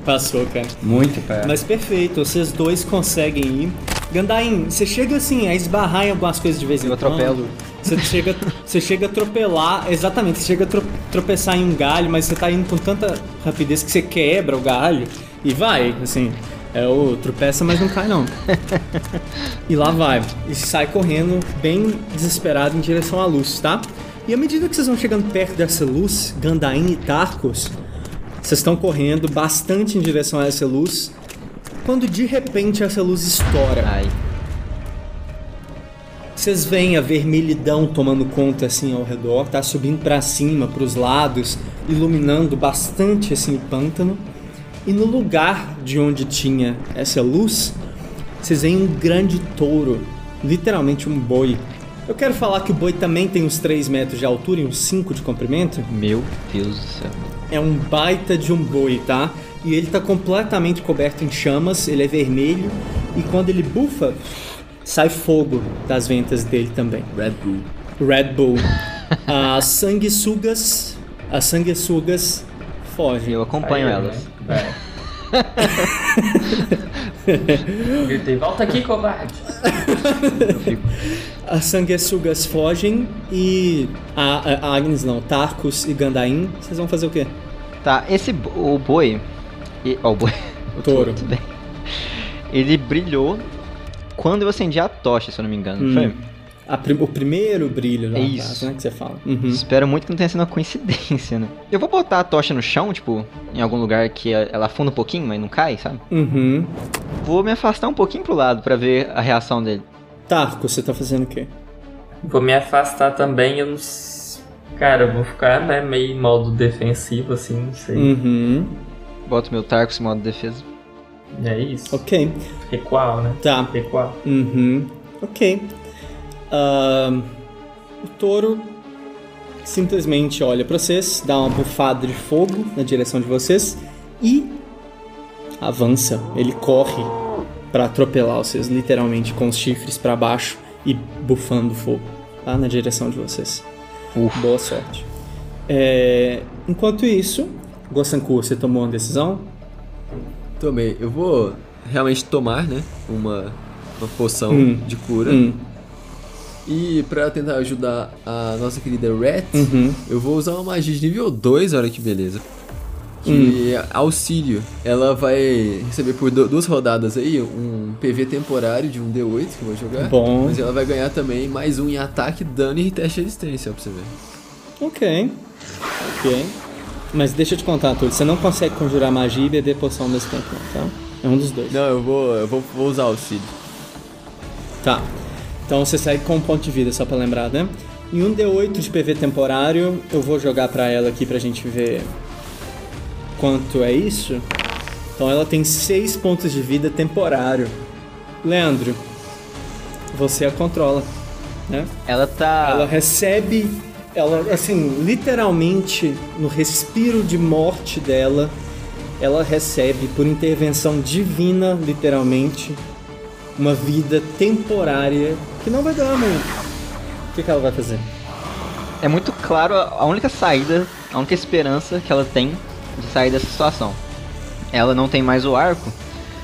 Passou, cara. Muito perto. Mas perfeito, vocês dois conseguem ir. Gandain, você chega assim a esbarrar em algumas coisas de vez em Eu quando. atropelo. Você chega, você chega a atropelar, exatamente, você chega a tro- tropeçar em um galho, mas você tá indo com tanta rapidez que você quebra o galho e vai, assim. É o tropeça, mas não cai não. E lá vai. E sai correndo bem desesperado em direção à luz, tá? E à medida que vocês vão chegando perto dessa luz, Gandain e Tarcos, vocês estão correndo bastante em direção a essa luz, quando de repente essa luz estoura. Ai. Vocês veem a vermelhidão tomando conta assim ao redor, tá subindo pra cima, pros lados, iluminando bastante assim o pântano. E no lugar de onde tinha essa luz, vocês veem um grande touro, literalmente um boi. Eu quero falar que o boi também tem uns 3 metros de altura e uns 5 de comprimento. Meu Deus do céu. É um baita de um boi, tá? E ele tá completamente coberto em chamas, ele é vermelho e quando ele bufa, sai fogo das ventas dele também. Red Bull. Red Bull. As sanguessugas, as sanguessugas fogem. Eu acompanho Aí, elas. né? Gritei, volta aqui, covarde. Eu fico. As sanguessugas fogem e a, a Agnes não, Tarcus e Gandain, vocês vão fazer o quê? Tá, esse o boi. E- Ó, o boi. O touro. Tudo bem. Ele brilhou quando eu acendi a tocha, se eu não me engano. Hum. Foi? A prim- o primeiro brilho lá É atrás, isso. né, que você fala. Uhum. Espero muito que não tenha sido uma coincidência, né? Eu vou botar a tocha no chão, tipo, em algum lugar que ela afunda um pouquinho, mas não cai, sabe? Uhum. Vou me afastar um pouquinho pro lado pra ver a reação dele. Tarcus, você tá fazendo o quê? Vou me afastar também, eu não Cara, eu vou ficar né, meio em modo defensivo, assim, não sei. Uhum. Boto meu Tarkus em modo de defesa. É isso. Ok. Recuar, né? Tá. Recuar. Uhum. Ok. Ahn, o touro simplesmente olha pra vocês, dá uma bufada de fogo na direção de vocês e avança. Ele corre pra atropelar vocês, literalmente com os chifres pra baixo e bufando fogo lá na direção de vocês. Ufa. Boa sorte. É, enquanto isso, Gosanku, você tomou uma decisão? Tomei. Eu vou realmente tomar, né? Uma, uma poção Hum. de cura. Hum. E pra tentar ajudar a nossa querida Rat, Uhum. eu vou usar uma magia de nível 2, olha que beleza. Que é auxílio. Ela vai receber por du- duas rodadas aí um PV temporário de um D8 que eu vou jogar. Bom. Mas ela vai ganhar também mais um em ataque, dano e teste de resistência, ó, pra você ver. Ok. Ok. Mas deixa eu te contar, Túlio. Você não consegue conjurar magia e beber poção nesse tempo, não, tá? É um dos dois. Não, eu vou, eu vou, vou usar auxílio. Tá. Então você segue com um ponto de vida, só pra lembrar, né? Em um D8 de PV temporário, eu vou jogar pra ela aqui pra gente ver quanto é isso. Então ela tem 6 pontos de vida temporário. Leandro, você a controla, né? Ela tá. Ela recebe, ela assim, literalmente no respiro de morte dela, ela recebe por intervenção divina, literalmente, uma vida temporária que não vai durar muito. O que, que ela vai fazer? É muito claro a a única saída, a única esperança que ela tem de sair dessa situação. Ela não tem mais o arco,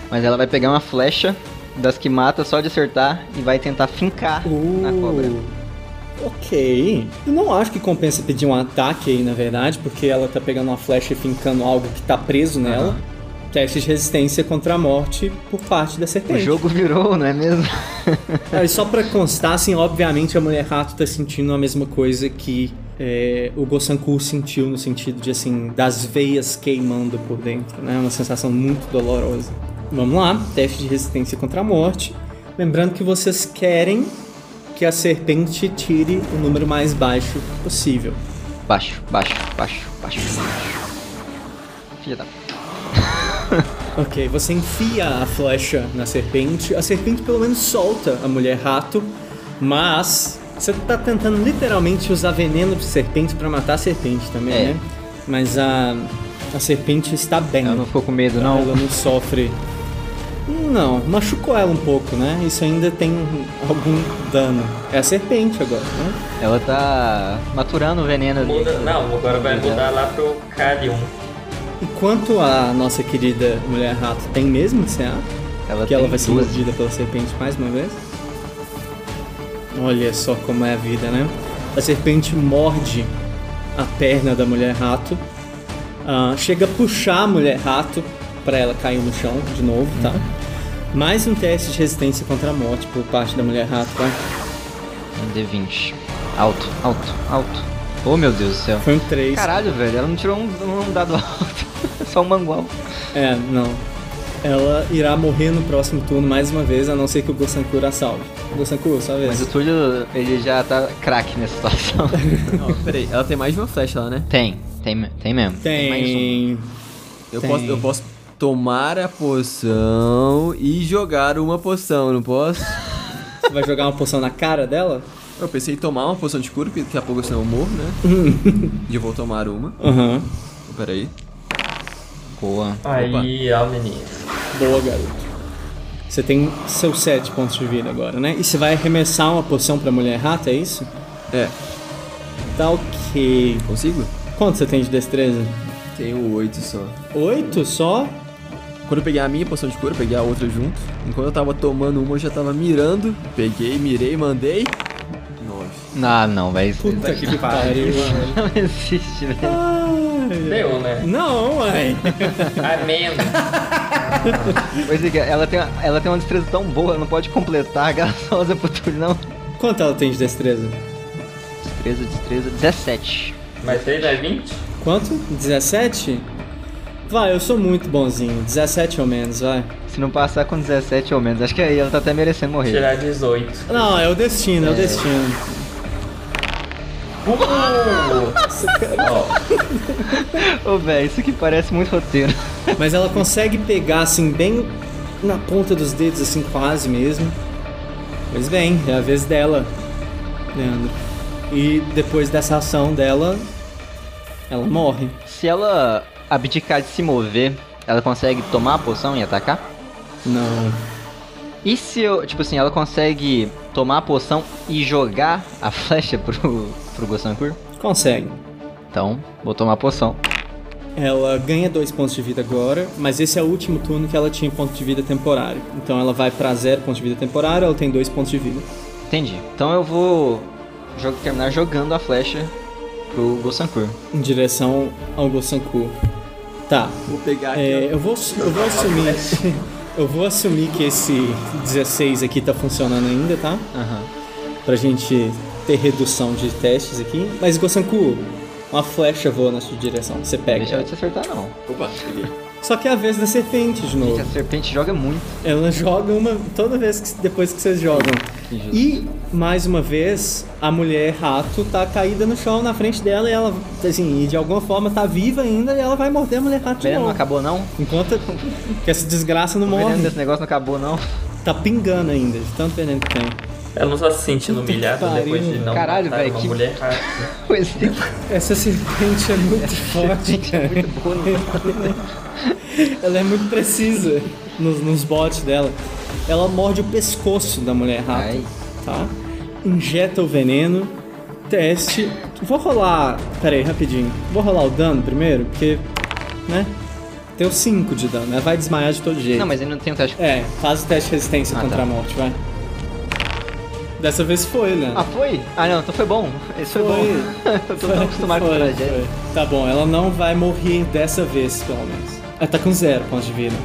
mas ela vai pegar uma flecha das que mata só de acertar e vai tentar fincar na cobra. Ok. Eu não acho que compensa pedir um ataque aí, na verdade, porque ela tá pegando uma flecha e fincando algo que tá preso nela. Teste de resistência contra a morte por parte da O serpente. jogo virou, não é mesmo? Ah, e só pra constar, assim, obviamente a mulher rato tá sentindo a mesma coisa que é, o Gosanku sentiu no sentido de, assim, das veias queimando por dentro, né? Uma sensação muito dolorosa. Vamos lá, teste de resistência contra a morte. Lembrando que vocês querem que a serpente tire o número mais baixo possível. baixo, baixo, baixo, baixo. Filha da. Ok, você enfia a flecha na serpente. A serpente pelo menos solta a mulher rato, mas você tá tentando literalmente usar veneno de serpente pra matar a serpente também, É. né? Mas a, a serpente está bem. Ela não ficou com medo, não? Ela não sofre. Não, machucou ela um pouco, né? Isso ainda tem algum dano. É a serpente agora, né? Ela tá maturando o veneno ali. Muda, não, agora vai mudar lá pro Kalium. E quanto a nossa querida mulher rato tem mesmo CA? Ela que ela vai ser 12. mordida pela serpente mais uma vez? Olha só como é a vida, né? A serpente morde a perna da mulher rato, ah, chega a puxar a mulher rato para ela cair no chão de novo, tá? Mais um teste de resistência contra a morte por parte da mulher rato, tá? Um D20. Alto, alto, alto. Oh meu Deus do céu. Foi um 3. Caralho, velho, ela não tirou um, um dado alto. Só um mangual. É, não. Ela irá morrer no próximo turno mais uma vez, a não ser que o Gosanku a salve. Gosanku, sua vez. Mas o Túlio, ele já tá craque nessa situação. Não, peraí, ela tem mais de uma flecha lá, né? tem, tem, tem mesmo. mais um. Tem. Eu Tem. posso, eu posso tomar a poção e jogar uma poção, não posso? Você vai jogar uma poção na cara dela? Eu pensei em tomar uma poção de cura, porque daqui a pouco senão eu morro, né? e eu vou tomar uma. Aham. Peraí. Boa. Aí, ó, menino. Boa, garoto. Você tem seus 7 pontos de vida agora, né? E você vai arremessar uma poção pra mulher rata, é isso? É, Tá ok. consigo? Quanto você tem de destreza? Tenho oito só. 8 só? Quando eu peguei a minha poção de cura, eu peguei a outra junto. Enquanto eu tava tomando uma, eu já tava mirando. Peguei, mirei, mandei. Nove. Ah, não, velho. Puta que pariu, mano. não existe, velho. Ai, Deu, né? Não, mãe. Amém. Pois é, que ela tem, ela tem uma destreza tão boa, ela não pode completar graçosa pro Túlio, não. Quanto ela tem de destreza? Destreza, destreza, 17. Mas 3 é 20? Quanto? 17? Vai, eu sou muito bonzinho. 17 ou menos, vai. Se não passar com 17 ou menos, acho que aí ela tá até merecendo morrer. Tirar 18. Não, é o destino, é, o destino. Ó, Ô, velho, isso aqui parece muito roteiro. Mas ela consegue pegar assim, bem na ponta dos dedos, assim, quase mesmo. Pois bem, é a vez dela, Leandro. E depois dessa ação dela, ela morre. Se ela abdicar de se mover, ela consegue tomar a poção e atacar? Não. E se eu, tipo assim, ela consegue tomar a poção e jogar a flecha pro, pro Gosankur? Consegue. Então, vou tomar a poção. Ela ganha dois pontos de vida agora, mas esse é o último turno que ela tinha ponto de vida temporário. Então ela vai pra zero ponto de vida temporário, ela tem dois pontos de vida. Entendi. Então eu vou terminar jogando a flecha pro Gosankur. Em direção ao Gosanku. Tá. Vou pegar aqui. É, eu, vou, eu vou assumir. eu vou assumir que esse 16 aqui tá funcionando ainda, tá? Aham. Pra gente ter redução de testes aqui. Mas Gosanku, uma flecha voa na sua direção. Você pega. Deixa eu te acertar, não. Opa, peguei. Só que é a vez da serpente de novo. Gente, a serpente joga muito. Ela joga uma toda vez que depois que vocês jogam. E mais uma vez, a mulher rato tá caída no chão na frente dela e ela, assim, e de alguma forma tá viva ainda e ela vai morder a mulher rato O não acabou, não? Enquanto que essa desgraça não O veneno morre, desse negócio não acabou, não? tá pingando ainda, de tanto veneno que tem. Ela não está se sentindo Puta humilhada depois de não Caralho, matar velho, uma que- mulher é. Essa serpente é muito forte, cara. Ela é muito precisa nos, nos botes dela. Ela morde o pescoço da mulher rato, Ai. tá? Injeta o veneno. Teste. Vou rolar. Pera aí, rapidinho. Vou rolar o dano primeiro, porque. Né? Deu 5 de dano. Ela vai desmaiar de todo jeito. Não, mas ele não tem um teste. É, faz o teste de resistência Ah, contra tá. a morte, vai. Dessa vez foi, né? Ah, foi? Ah, não, então foi bom. Esse foi, bom. Eu tô tão acostumado com Foi, tragédia. foi. Tá bom, ela não vai morrer dessa vez, pelo menos. Ela tá com zero pontos de vida.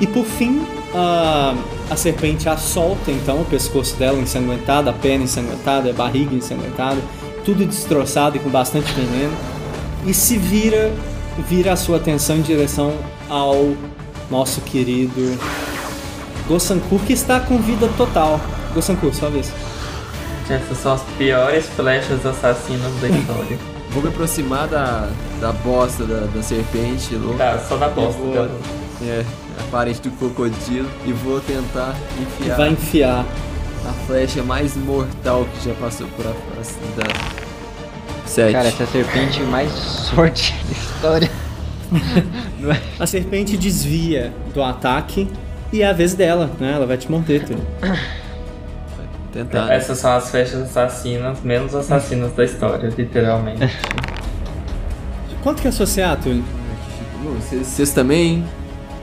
E por fim, a, a serpente a solta então o pescoço dela ensanguentado, a perna ensanguentada, a barriga ensanguentada, tudo destroçado e com bastante veneno. E se vira, vira a sua atenção em direção ao nosso querido Gossankur, que está com vida total. Gossankur, só vez. Essas são as piores flechas assassinas da história. Vou me aproximar da, da bosta da, da serpente louca. Tá, só da bosta vou- dela. É, a parente do crocodilo. E vou tentar enfiar Vai enfiar. a flecha mais mortal que já passou por a face da. Sete. Cara, essa é a serpente mais sorte da história. Não é? A serpente desvia do ataque e é a vez dela, né? Ela vai te morder, tu. Tentar. né? Essas são as flechas assassinas, menos assassinas da história, literalmente. Quanto que é? Bom, vocês, também.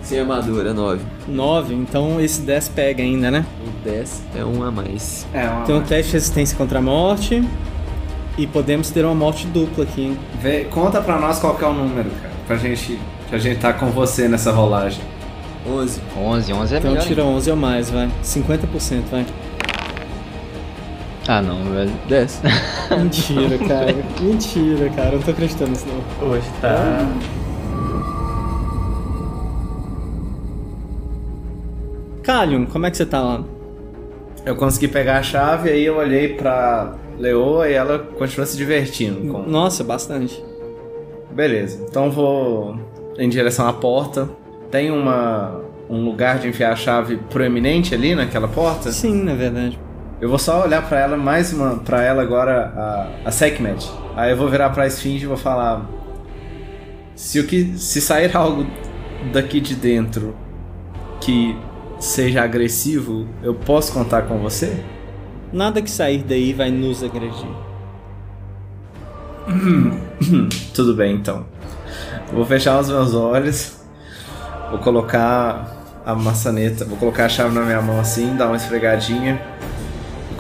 Sem armadura, 9. 9, então esse 10 pega ainda, né? O 10 é um a mais. É, uma... Tem um teste de resistência contra a morte. E podemos ter uma morte dupla aqui, hein? Vê- conta pra nós qual que é o número, cara. Pra gente, pra gente tá com você nessa rolagem. 11. 11, 11 é Então melhor. tira 11 ou mais, vai. 50%, vai. Ah, não, velho. 10. Mentira, cara. Mentira, cara. Eu não tô acreditando nisso, não. Hoje tá. Kalion, como é que você tá lá? Eu consegui pegar a chave, aí eu olhei pra Leoa e ela continua se divertindo. Com... Nossa, bastante. Beleza, então vou em direção à porta. Tem uma, um lugar de enfiar a chave proeminente ali naquela porta? Sim, na verdade. Eu vou só olhar pra ela mais uma, para ela agora a, a Sekhmet. Aí eu vou virar pra Esfinge e vou falar: se o que se sair algo daqui de dentro que seja agressivo, eu posso contar com você? Nada que sair daí vai nos agredir. Tudo bem então. Vou fechar os meus olhos. Vou colocar a maçaneta, vou colocar a chave na minha mão assim, dar uma esfregadinha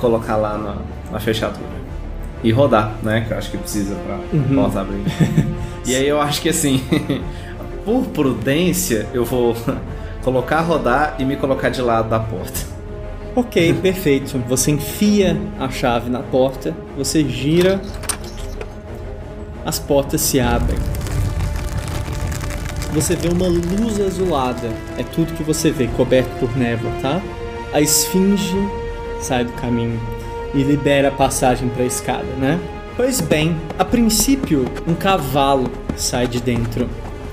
colocar lá na, na fechadura. E rodar, né? Que eu acho que precisa pra porta abrir. e aí eu acho que assim, por prudência, eu vou colocar rodar e me colocar de lado da porta. Ok, perfeito. Você enfia a chave na porta, você gira, as portas se abrem. Você vê uma luz azulada, é tudo que você vê, coberto por névoa, tá? A esfinge sai do caminho e libera a passagem para a escada, né? Pois bem, a princípio, um cavalo sai de dentro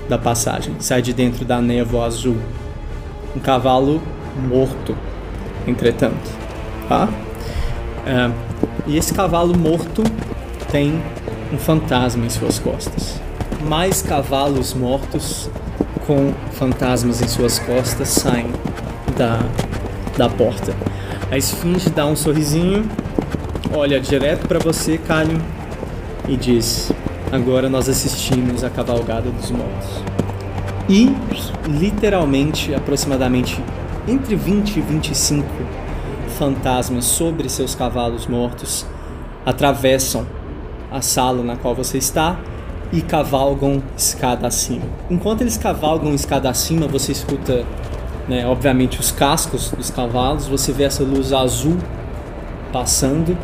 da passagem, sai de dentro da névoa azul. Um cavalo morto, entretanto, tá? É, e esse cavalo morto tem um fantasma em suas costas. Mais cavalos mortos com fantasmas em suas costas saem da, da porta. A esfinge dá um sorrisinho, olha direto para você, Kalion, e diz: Agora nós assistimos a cavalgada dos mortos. E, literalmente, aproximadamente entre 20 e 25 fantasmas sobre seus cavalos mortos atravessam a sala na qual você está e cavalgam escada acima. Enquanto eles cavalgam escada acima, você escuta, né, obviamente, os cascos dos cavalos, você vê essa luz azul passando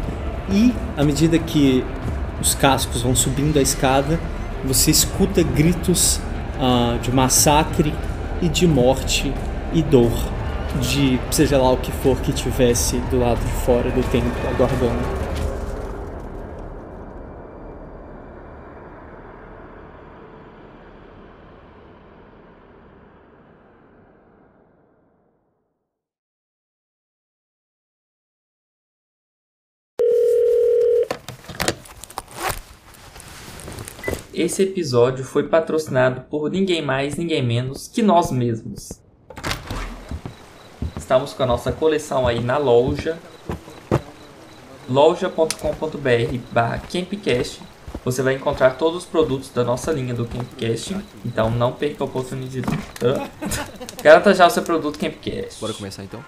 e, à medida que os cascos vão subindo a escada, você escuta gritos ah, de massacre e de morte e dor de seja lá o que for que tivesse do lado de fora do templo aguardando. Esse episódio foi patrocinado por ninguém mais, ninguém menos que nós mesmos. Estamos com a nossa coleção aí na loja loja.com.br barra Campcast você vai encontrar todos os produtos da nossa linha do Campcast. Então não perca a oportunidade de. Garanta já o seu produto Campcast. Bora começar então?